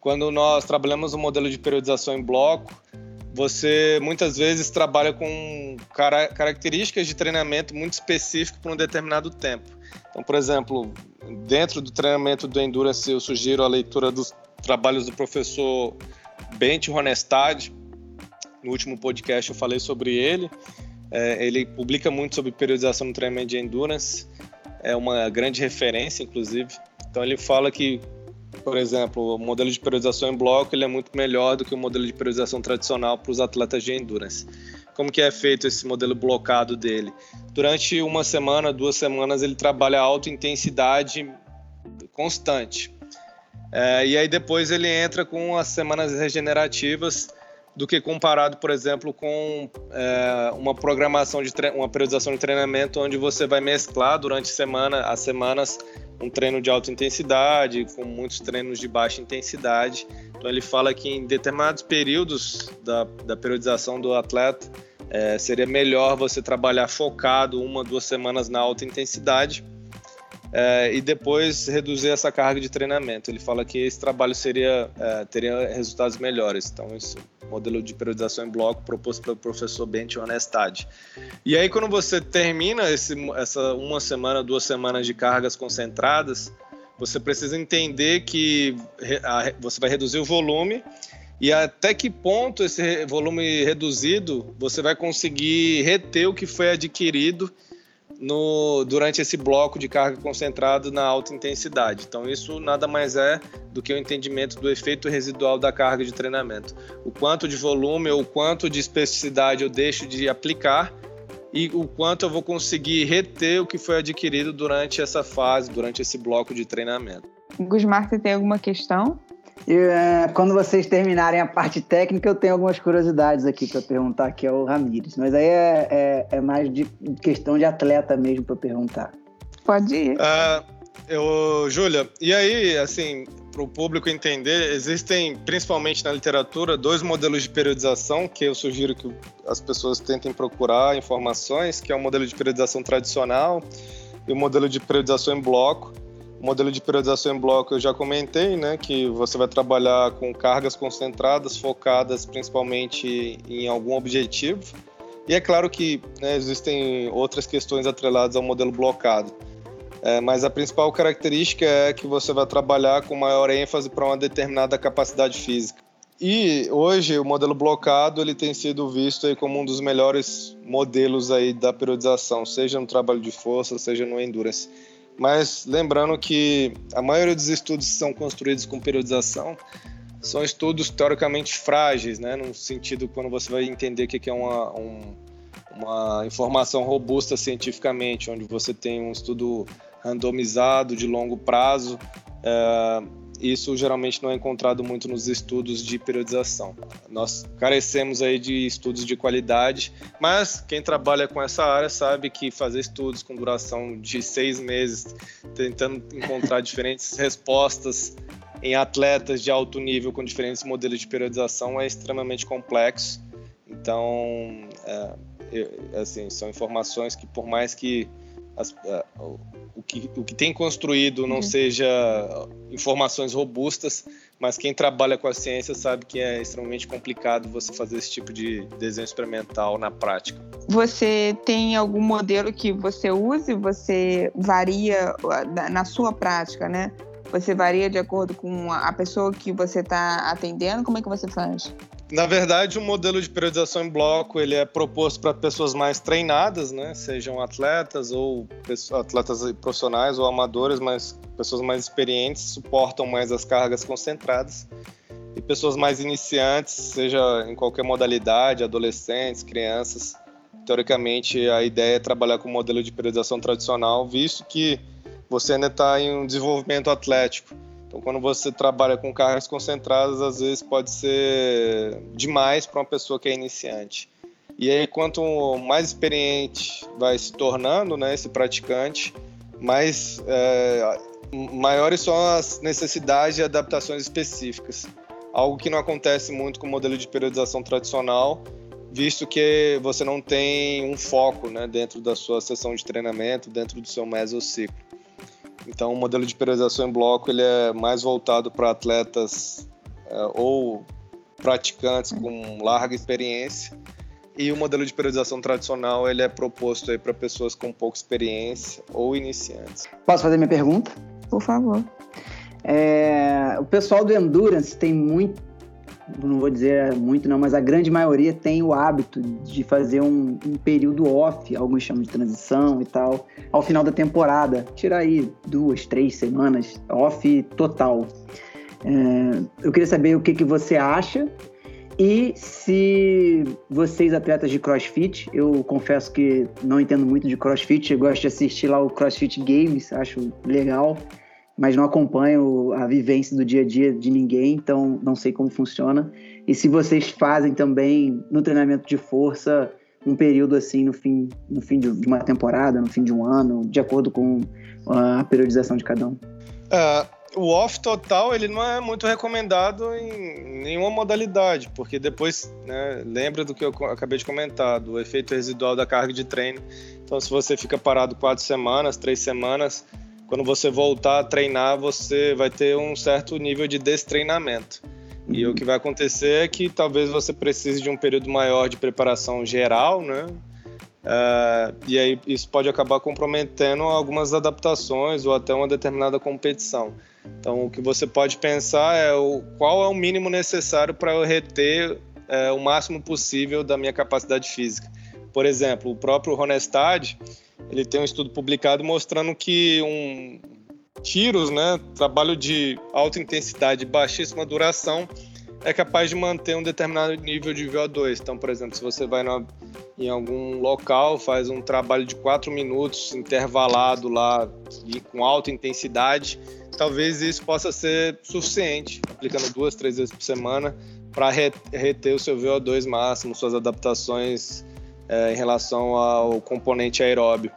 quando nós trabalhamos um modelo de periodização em bloco, você muitas vezes trabalha com cara características de treinamento muito específico para um determinado tempo. Então, por exemplo, dentro do treinamento do Endurance, eu sugiro a leitura dos trabalhos do professor Bent Honestad. No último podcast eu falei sobre ele. É, ele publica muito sobre periodização no treinamento de Endurance. É uma grande referência, inclusive. Então, ele fala que por exemplo, o modelo de periodização em bloco ele é muito melhor do que o modelo de periodização tradicional para os atletas de endurance. Como que é feito esse modelo blocado dele? Durante uma semana, duas semanas, ele trabalha alta intensidade constante. É, e aí depois ele entra com as semanas regenerativas do que comparado, por exemplo, com é, uma programação de uma periodização de treinamento onde você vai mesclar durante semana as semanas um treino de alta intensidade, com muitos treinos de baixa intensidade. Então ele fala que em determinados períodos da, da periodização do atleta é, seria melhor você trabalhar focado uma, duas semanas na alta intensidade é, e depois reduzir essa carga de treinamento. Ele fala que esse trabalho seria teria resultados melhores. Então, esse modelo de periodização em bloco proposto pelo professor Bente Honestade. E aí, quando você termina esse, essa uma semana, duas semanas de cargas concentradas, você precisa entender que você vai reduzir o volume e até que ponto esse volume reduzido você vai conseguir reter o que foi adquirido no, durante esse bloco de carga concentrado na alta intensidade. Então, isso nada mais é do que o entendimento do efeito residual da carga de treinamento. O quanto de volume ou quanto de especificidade eu deixo de aplicar e o quanto eu vou conseguir reter o que foi adquirido durante essa fase, durante esse bloco de treinamento. Gusmar, você tem alguma questão? É, quando vocês terminarem a parte técnica, eu tenho algumas curiosidades aqui para perguntar aqui ao Ramires. Mas aí é, é, é mais de questão de atleta mesmo para perguntar. Pode ir. Uh, eu, Júlia, e aí, assim, para o público entender, existem, principalmente na literatura, dois modelos de periodização que eu sugiro que as pessoas tentem procurar informações, que é o modelo de periodização tradicional e o modelo de periodização em bloco. O modelo de periodização em bloco eu já comentei, né, que você vai trabalhar com cargas concentradas, focadas principalmente em algum objetivo. E é claro que né, existem outras questões atreladas ao modelo blocado. É, mas a principal característica é que você vai trabalhar com maior ênfase para uma determinada capacidade física. E hoje o modelo blocado ele tem sido visto aí como um dos melhores modelos aí da periodização, seja no trabalho de força, seja no endurance. Mas lembrando que a maioria dos estudos que são construídos com periodização são estudos teoricamente frágeis, né? No sentido quando você vai entender o que é uma, um, uma informação robusta cientificamente, onde você tem um estudo randomizado de longo prazo. É, isso geralmente não é encontrado muito nos estudos de periodização. Nós carecemos aí de estudos de qualidade, mas quem trabalha com essa área sabe que fazer estudos com duração de seis meses, tentando encontrar diferentes respostas em atletas de alto nível com diferentes modelos de periodização é extremamente complexo. Então, é, assim, são informações que por mais que as, uh, o, que, o que tem construído não uhum. seja informações robustas, mas quem trabalha com a ciência sabe que é extremamente complicado você fazer esse tipo de desenho experimental na prática. Você tem algum modelo que você use? Você varia na sua prática, né? Você varia de acordo com a pessoa que você está atendendo? Como é que você faz? Na verdade, o modelo de periodização em bloco ele é proposto para pessoas mais treinadas, né? Sejam atletas ou atletas profissionais ou amadores, mas pessoas mais experientes suportam mais as cargas concentradas. E pessoas mais iniciantes, seja em qualquer modalidade, adolescentes, crianças, teoricamente a ideia é trabalhar com o modelo de periodização tradicional, visto que você ainda está em um desenvolvimento atlético. Então, quando você trabalha com cargas concentradas, às vezes pode ser demais para uma pessoa que é iniciante. E aí, quanto mais experiente vai se tornando né, esse praticante, mais é, maiores são as necessidades e adaptações específicas. Algo que não acontece muito com o modelo de periodização tradicional, visto que você não tem um foco né, dentro da sua sessão de treinamento, dentro do seu mesociclo. Então, o modelo de periodização em bloco ele é mais voltado para atletas é, ou praticantes com larga experiência e o modelo de periodização tradicional ele é proposto para pessoas com pouca experiência ou iniciantes. Posso fazer minha pergunta? Por favor. É, o pessoal do Endurance tem muito não vou dizer muito não, mas a grande maioria tem o hábito de fazer um, um, período off, alguns chamam de transição e tal, ao final da temporada. Tirar aí duas, três semanas off total. É, eu queria saber o que, que você acha e se vocês, atletas de crossfit, eu confesso que não entendo muito de crossfit, eu gosto de assistir lá o CrossFit Games, acho legal mas não acompanho a vivência do dia a dia de ninguém, então não sei como funciona. E se vocês fazem também no treinamento de força um período assim no fim, no fim de uma temporada, no fim de um ano, de acordo com a periodização de cada um. Uh, o off total ele não é muito recomendado em nenhuma modalidade, porque depois né, lembra do que eu acabei de comentar, do efeito residual da carga de treino. Então, se você fica parado quatro semanas, três semanas, quando você voltar a treinar, você vai ter um certo nível de destreinamento. Uhum. E o que vai acontecer é que talvez você precise de um período maior de preparação geral, né? Uh, e aí isso pode acabar comprometendo algumas adaptações ou até uma determinada competição. Então, o que você pode pensar é o, qual é o mínimo necessário para eu reter é, o máximo possível da minha capacidade física. Por exemplo, o próprio Ronestad, ele tem um estudo publicado mostrando que um tiros, né, trabalho de alta intensidade e baixíssima duração, é capaz de manter um determinado nível de VO2. Então, por exemplo, se você vai em algum local, faz um trabalho de quatro minutos intervalado lá e com alta intensidade, talvez isso possa ser suficiente, aplicando duas, três vezes por semana, para reter o seu VO2 máximo, suas adaptações é, em relação ao componente aeróbio.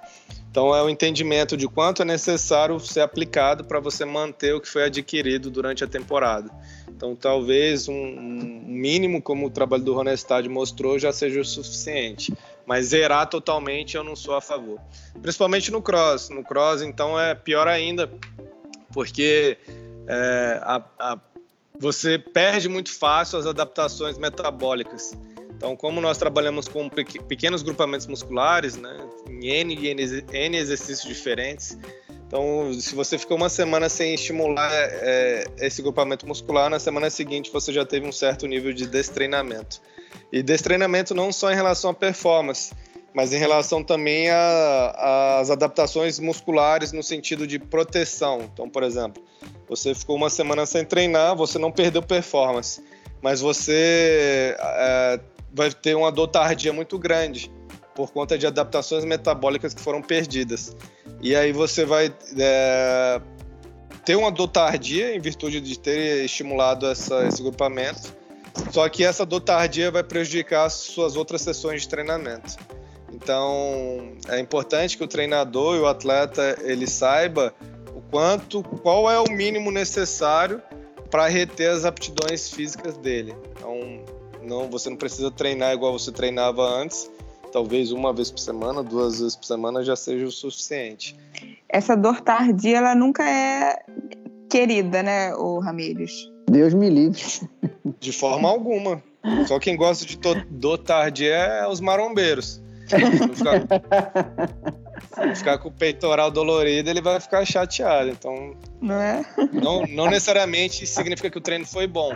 Então, é o entendimento de quanto é necessário ser aplicado para você manter o que foi adquirido durante a temporada. Então, talvez um, um mínimo, como o trabalho do Ronestad mostrou, já seja o suficiente. Mas zerar totalmente eu não sou a favor. Principalmente no cross. No cross, então, é pior ainda, porque é, a, a, você perde muito fácil as adaptações metabólicas. Então, como nós trabalhamos com pequenos grupamentos musculares, né, em N, N, N exercícios diferentes, então, se você ficou uma semana sem estimular é, esse grupamento muscular, na semana seguinte você já teve um certo nível de destreinamento. E destreinamento não só em relação à performance, mas em relação também às adaptações musculares no sentido de proteção. Então, por exemplo, você ficou uma semana sem treinar, você não perdeu performance, mas você é, vai ter uma dor tardia muito grande por conta de adaptações metabólicas que foram perdidas. E aí você vai é, ter uma dor tardia em virtude de ter estimulado essa, esse grupamento. Só que essa dor tardia vai prejudicar as suas outras sessões de treinamento. Então, é importante que o treinador e o atleta ele saiba o quanto, qual é o mínimo necessário para reter as aptidões físicas dele. Então, não, você não precisa treinar igual você treinava antes, talvez uma vez por semana, duas vezes por semana já seja o suficiente. Essa dor tardia, ela nunca é querida, né, o Ramírez? Deus me livre. De forma alguma. Só quem gosta de dor tardia é os marombeiros. Ficar, ficar com o peitoral dolorido, ele vai ficar chateado. Então, não é? Não, não necessariamente significa que o treino foi bom.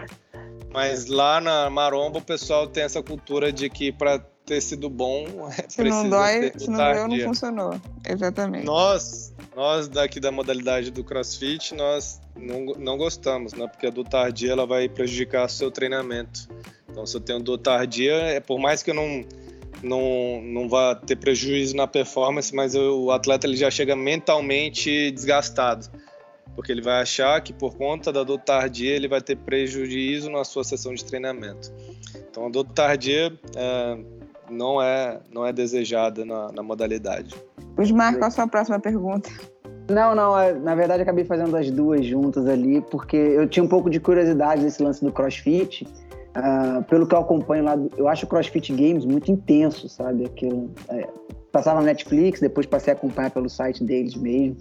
Mas lá na maromba o pessoal tem essa cultura de que para ter sido bom, é se não dói, se não doeu, não funcionou. Exatamente. Nós, nós daqui da modalidade do CrossFit, nós não, não gostamos, né? Porque a dor tardia ela vai prejudicar o seu treinamento. Então, se eu tenho dor tardia, é por mais que eu não não, não vá ter prejuízo na performance, mas o atleta ele já chega mentalmente desgastado, porque ele vai achar que por conta da dor tardia ele vai ter prejuízo na sua sessão de treinamento. Então a dor tardia é, não é, não é desejada na, na modalidade. Osmar, qual a sua próxima pergunta? Não, não, é, na verdade acabei fazendo as duas juntas ali, porque eu tinha um pouco de curiosidade nesse lance do crossfit. Uh, pelo que eu acompanho lá, eu acho o CrossFit Games muito intenso, sabe? Aquilo, é, passava na Netflix, depois passei a acompanhar pelo site deles mesmo.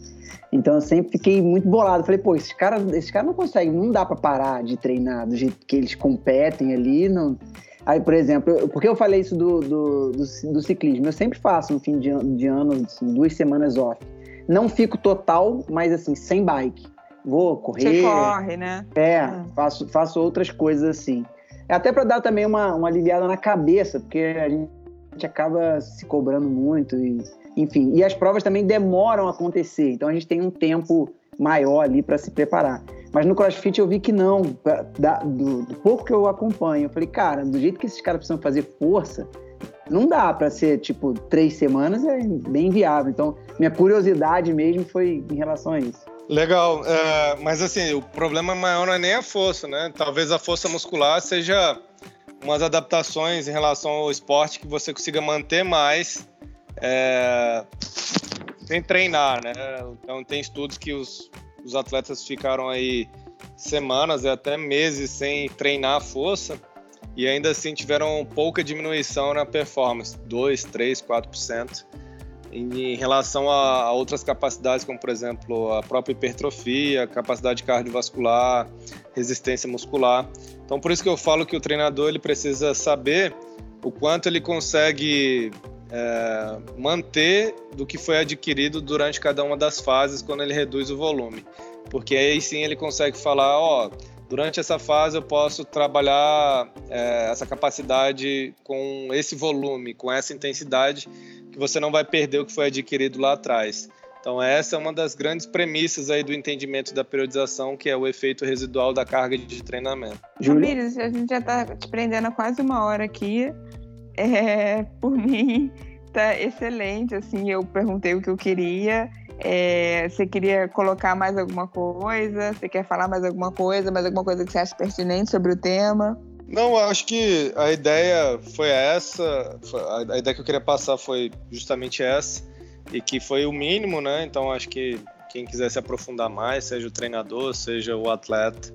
Então eu sempre fiquei muito bolado. Falei, pô, esses caras esses cara não conseguem, não dá para parar de treinar do jeito que eles competem ali. Não... Aí, por exemplo, eu, por que eu falei isso do, do, do, do, ciclismo? Eu sempre faço no fim de, de ano, assim, duas semanas off. Não fico total, mas assim, sem bike. Vou correr. Você corre, né? É, é. Faço, faço outras coisas assim. É até para dar também uma, uma aliviada na cabeça, porque a gente acaba se cobrando muito e enfim, e as provas também demoram a acontecer, então a gente tem um tempo maior ali para se preparar. Mas no CrossFit eu vi que não, da, do, do, pouco que eu acompanho, eu falei, cara, do jeito que esses caras precisam fazer força, não dá para ser tipo três semanas, é bem viável. Então, minha curiosidade mesmo foi em relação a isso. Legal, é, mas assim, o problema maior não é nem a força, né? Talvez a força muscular seja umas adaptações em relação ao esporte que você consiga manter mais é, sem treinar, né? Então tem estudos que os, os atletas ficaram aí semanas e até meses sem treinar a força e ainda assim tiveram pouca diminuição na performance, 2, 3, 4% em relação a, outras capacidades, como por exemplo a própria hipertrofia, capacidade cardiovascular, resistência muscular. Então por isso que eu falo que o treinador ele precisa saber o quanto ele consegue é, manter do que foi adquirido durante cada uma das fases quando ele reduz o volume. porque aí sim ele consegue falar, ó, durante essa fase eu posso trabalhar é, essa capacidade com esse volume, com essa intensidade, que você não vai perder o que foi adquirido lá atrás. Então essa é uma das grandes premissas aí do entendimento da periodização, que é o efeito residual da carga de treinamento. Júlia, a gente já está te prendendo há quase uma hora aqui. É, por mim, tá excelente. Assim, eu perguntei o que eu queria. É, você queria colocar mais alguma coisa? Você quer falar mais alguma coisa? Mais alguma coisa que você acha pertinente sobre o tema? Não, acho que a ideia foi essa. A ideia que eu queria passar foi justamente essa e que foi o mínimo, né? Então acho que quem quiser se aprofundar mais, seja o treinador, seja o atleta,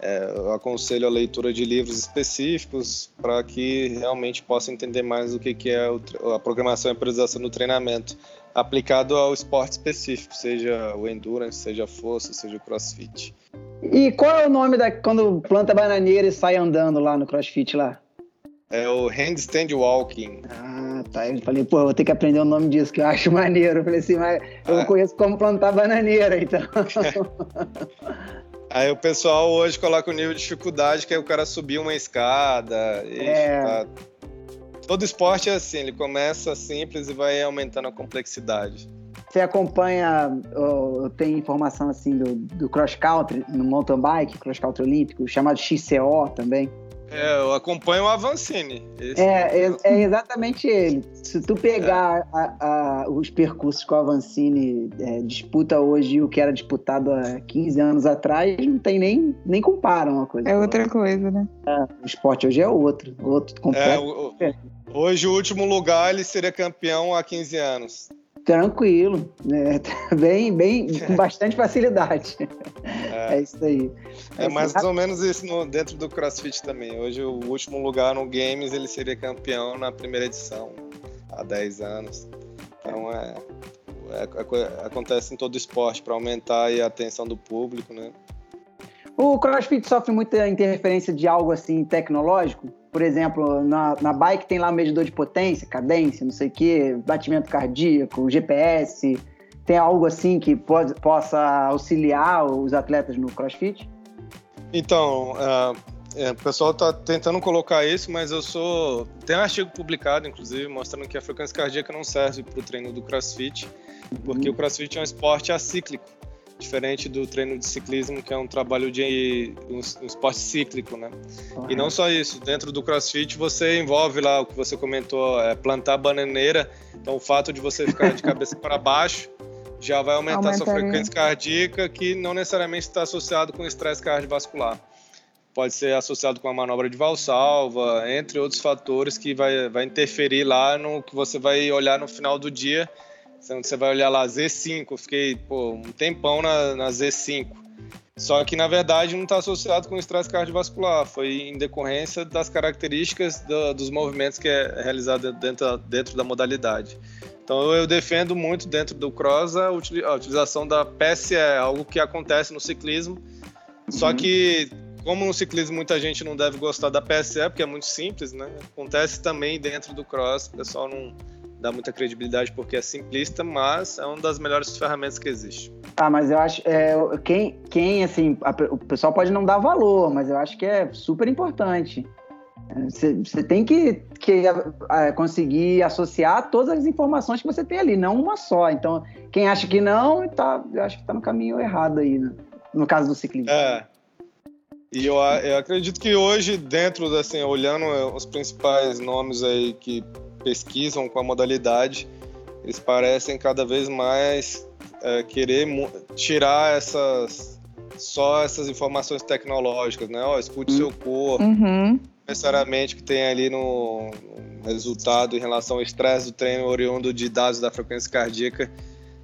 é, eu aconselho a leitura de livros específicos para que realmente possa entender mais o que, que é a programação e a priorização do treinamento aplicado ao esporte específico, seja o endurance, seja a força, seja o crossfit. E qual é o nome da quando planta bananeira e sai andando lá no crossfit lá? É o handstand walking. Ah, tá. Eu falei, pô, eu vou ter que aprender o nome disso, que eu acho maneiro. Eu falei assim, mas eu ah. conheço como plantar bananeira, então. Aí o pessoal hoje coloca o nível de dificuldade, que é o cara subir uma escada. É. Tá... Todo esporte é assim, ele começa simples e vai aumentando a complexidade. Você acompanha, tem informação assim do, do cross country, no mountain bike, cross country olímpico, chamado XCO também? É, eu acompanho o Avancini. É, é, é, exatamente ele. Se tu pegar é. a, a, os percursos que o Avancini é, disputa hoje e o que era disputado há 15 anos atrás, não tem nem, nem compara uma coisa. É outra coisa, né? É, o esporte hoje é outro, outro é, completo. O, hoje o último lugar ele seria campeão há 15 anos. Tranquilo, né? bem, bem, com bastante facilidade. É, é isso aí. É, é mais ou menos isso no, dentro do CrossFit também. Hoje o último lugar no Games ele seria campeão na primeira edição, há 10 anos. Então é, é, é acontece em todo esporte para aumentar a atenção do público, né? O CrossFit sofre muita interferência de algo assim tecnológico? Por exemplo, na, na bike tem lá o medidor de potência, cadência, não sei o quê, batimento cardíaco, GPS. Tem algo assim que pode, possa auxiliar os atletas no crossfit? Então, uh, é, o pessoal está tentando colocar isso, mas eu sou. Tem um artigo publicado, inclusive, mostrando que a frequência cardíaca não serve para o treino do crossfit, porque uhum. o crossfit é um esporte acíclico diferente do treino de ciclismo, que é um trabalho de um, um esporte cíclico, né? Uhum. E não só isso, dentro do CrossFit você envolve lá o que você comentou, é plantar bananeira. Então o fato de você ficar de cabeça para baixo já vai aumentar sua frequência cardíaca, que não necessariamente está associado com estresse cardiovascular. Pode ser associado com a manobra de valsalva, entre outros fatores que vai, vai interferir lá no que você vai olhar no final do dia então você vai olhar lá, Z5, eu fiquei pô, um tempão na, na Z5. Só que, na verdade, não está associado com estresse cardiovascular, foi em decorrência das características do, dos movimentos que é realizado dentro, dentro da modalidade. Então, eu defendo muito dentro do cross a, utilização da PSE, algo que acontece no ciclismo, uhum. só que como no ciclismo muita gente não deve gostar da PSE, porque é muito simples, né? Acontece também dentro do cross, o pessoal não, dá muita credibilidade porque é simplista, mas é uma das melhores ferramentas que existe. Ah, mas eu acho é, quem, quem assim, a, o pessoal pode não dar valor, mas eu acho que é super importante. Você tem que, que é, conseguir associar todas as informações que você tem ali, não uma só. Então, quem acha que não, tá, eu acho que está no caminho errado aí, né? no caso do ciclismo. É. E eu, eu acredito que hoje, dentro, assim, olhando os principais nomes aí que pesquisam com a modalidade, eles parecem cada vez mais é, querer tirar essas só essas informações tecnológicas, né? Ó, escute seu corpo, uhum. necessariamente que tem ali no, no resultado em relação ao estresse do treino oriundo de dados da frequência cardíaca,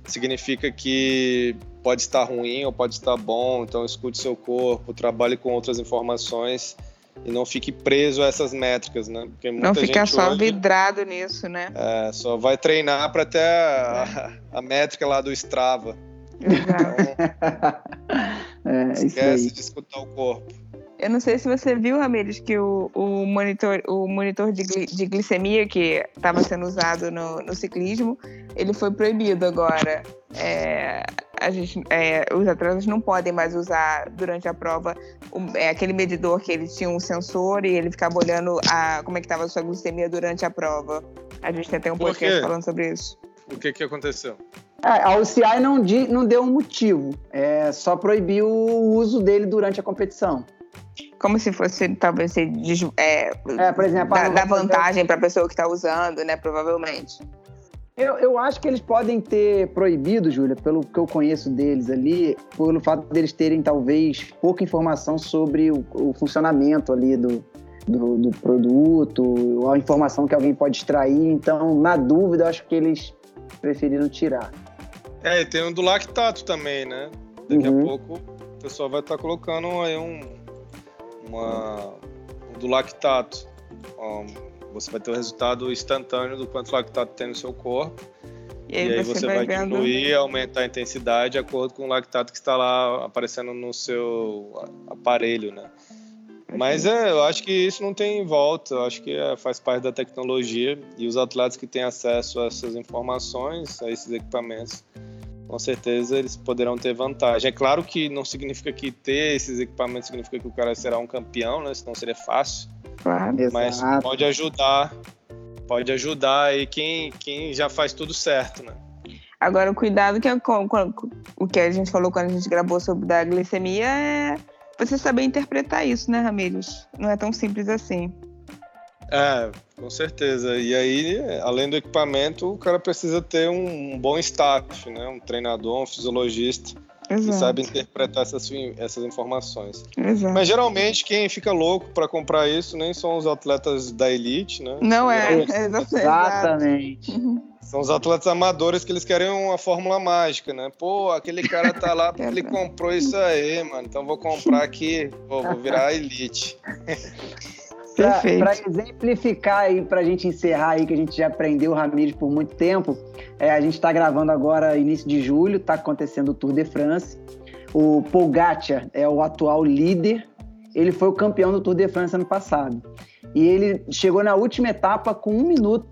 significa que pode estar ruim ou pode estar bom, então escute seu corpo, trabalhe com outras informações e não fique preso a essas métricas, né? Porque muita não ficar só hoje, vidrado nisso, né? É, só vai treinar para ter a, a, a, métrica lá do Strava. Então, é, esquece de escutar o corpo. Eu não sei se você viu, Ramires, que o, o monitor, o monitor de, de glicemia que estava sendo usado no, no, ciclismo, ele foi proibido agora. É, a gente, é, os atletas não podem mais usar durante a prova um, é, aquele medidor que eles tinham um sensor e ele ficava olhando a, como é que estava a sua glicemia durante a prova. A gente tem até um podcast falando sobre isso. O que, que aconteceu? É, a UCI não, não deu um motivo, é, só proibiu o uso dele durante a competição. Como se fosse, talvez, é, é, por exemplo, dar, dar vantagem para a pessoa que está usando, né? Provavelmente. Eu, eu acho que eles podem ter proibido, Júlia, pelo que eu conheço deles ali, pelo fato deles terem talvez pouca informação sobre o, o funcionamento ali do, do, do, produto, a informação que alguém pode extrair. Então, na dúvida, eu acho que eles preferiram tirar. É, e tem um do lactato também, né? Daqui uhum. a pouco o pessoal vai estar tá colocando aí um, uma, um do lactato. Você vai ter o resultado instantâneo do quanto lactato tem no seu corpo. E aí, e aí você, você, vai, vai diminuir, aumentar a intensidade de acordo com o lactato que está lá aparecendo no seu aparelho, né? Mas é, eu acho que isso não tem volta, eu acho que é, faz parte da tecnologia e os atletas que têm acesso a essas informações, a esses equipamentos, com certeza eles poderão ter vantagem. É claro que não significa que ter esses equipamentos significa que o cara será um campeão, né? Senão seria fácil. Claro, Mas exato. pode ajudar, pode ajudar aí quem, quem já faz tudo certo, né? Agora, o cuidado que é com, com, o que a gente falou quando a gente gravou sobre a glicemia é você saber interpretar isso, né, Ramires? Não é tão simples assim. É, com certeza. E aí, além do equipamento, o cara precisa ter um bom staff, né? Um treinador, um fisiologista Exato. que sabe interpretar essas, essas informações. Exato. Mas geralmente quem fica louco para comprar isso nem são os atletas da elite, né? Não é, exatamente. exatamente. Uhum. São os atletas amadores que eles querem uma fórmula mágica, né? Pô, aquele cara tá lá porque ele comprou isso aí, mano. Então vou comprar aqui, vou, vou virar elite. Para exemplificar aí, para a gente encerrar aí, que a gente já aprendeu o Ramires por muito tempo, é, a gente está gravando agora início de julho, está acontecendo o Tour de France. O Pogacar é o atual líder, ele foi o campeão do Tour de France ano passado. E ele chegou na última etapa com um minuto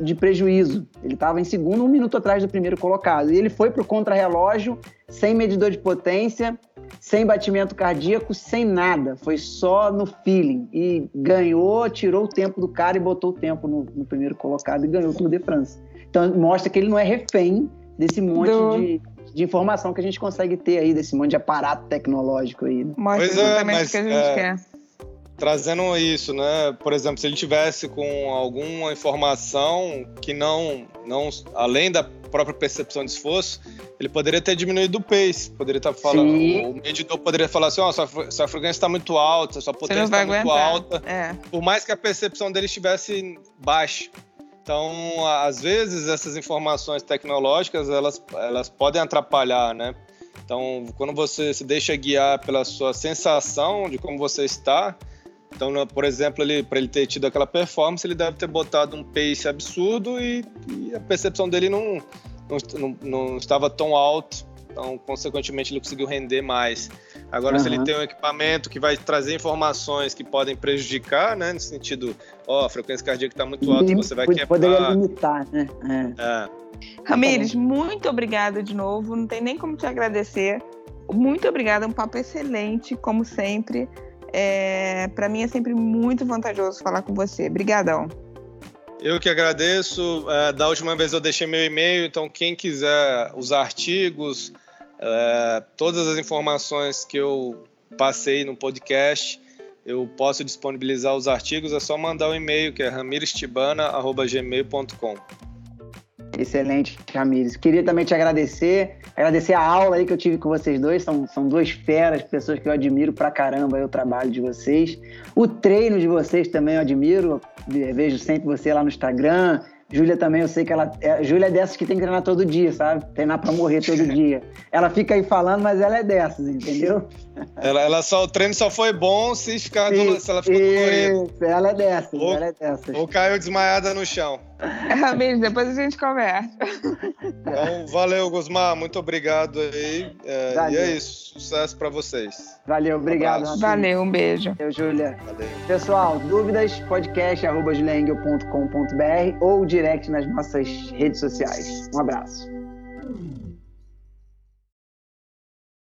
de prejuízo. Ele estava em segundo, um minuto atrás do primeiro colocado. E ele foi para o contrarrelógio, sem medidor de potência, sem batimento cardíaco, sem nada. Foi só no feeling. E ganhou, tirou o tempo do cara e botou o tempo no, no primeiro colocado e ganhou o Tour de France. Então mostra que ele não é refém desse monte do... de, de informação que a gente consegue ter aí, desse monte de aparato tecnológico aí. Né? Mostra pois é, mas, o que a gente é... quer trazendo isso, né? Por exemplo, se ele tivesse com alguma informação que não, não além da própria percepção de esforço, ele poderia ter diminuído o pace, poderia estar falando, Sim. o medidor poderia falar assim, ó, oh, sua, sua frequência está muito alta, sua potência está muito alta, é. por mais que a percepção dele estivesse baixa. Então, às vezes essas informações tecnológicas elas, elas podem atrapalhar, né? Então, quando você se deixa guiar pela sua sensação de como você está, então, por exemplo, ele, para ele ter tido aquela performance, ele deve ter botado um pace absurdo e, e a percepção dele não, não, não, não, estava tão alto. Então, consequentemente, ele conseguiu render mais. Agora, uhum. se ele tem um equipamento que vai trazer informações que podem prejudicar, né? No sentido, ó, a frequência cardíaca está muito alta, você vai quebrar. Poderia limitar, né? É. é. Ramires, muito obrigada de novo. Não tem nem como te agradecer. Muito obrigada, um papo excelente, como sempre. É, para mim é sempre muito vantajoso falar com você. Obrigadão. Eu que agradeço. É, da última vez eu deixei meu e-mail, então quem quiser os artigos, é, todas as informações que eu passei no podcast, eu posso disponibilizar os artigos, é só mandar um e-mail que é ramirestibana.gmail.com. Excelente, Ramires. Queria também te agradecer, agradecer a aula aí que eu tive com vocês dois. São, são duas feras, pessoas que eu admiro pra caramba aí, o trabalho de vocês. O treino de vocês também eu admiro. Eu vejo sempre você lá no Instagram. Júlia também, eu sei que ela. É, Júlia é dessas que tem que treinar todo dia, sabe? Treinar pra morrer todo dia. Ela fica aí falando, mas ela é dessas, entendeu? Ela, ela só, o treino só foi bom se, ficar do, se ela ficou dolorida. Ela é dessas, ou, ela é dessas. Ou caiu desmaiada no chão. É, mesmo, depois a gente conversa. Então, valeu, Gusmar. Muito obrigado aí. É, e é isso. Sucesso para vocês. Valeu, obrigado. Um valeu, um beijo. Eu, Júlia. Pessoal, dúvidas, podcast, arroba ou direct nas nossas redes sociais. Um abraço.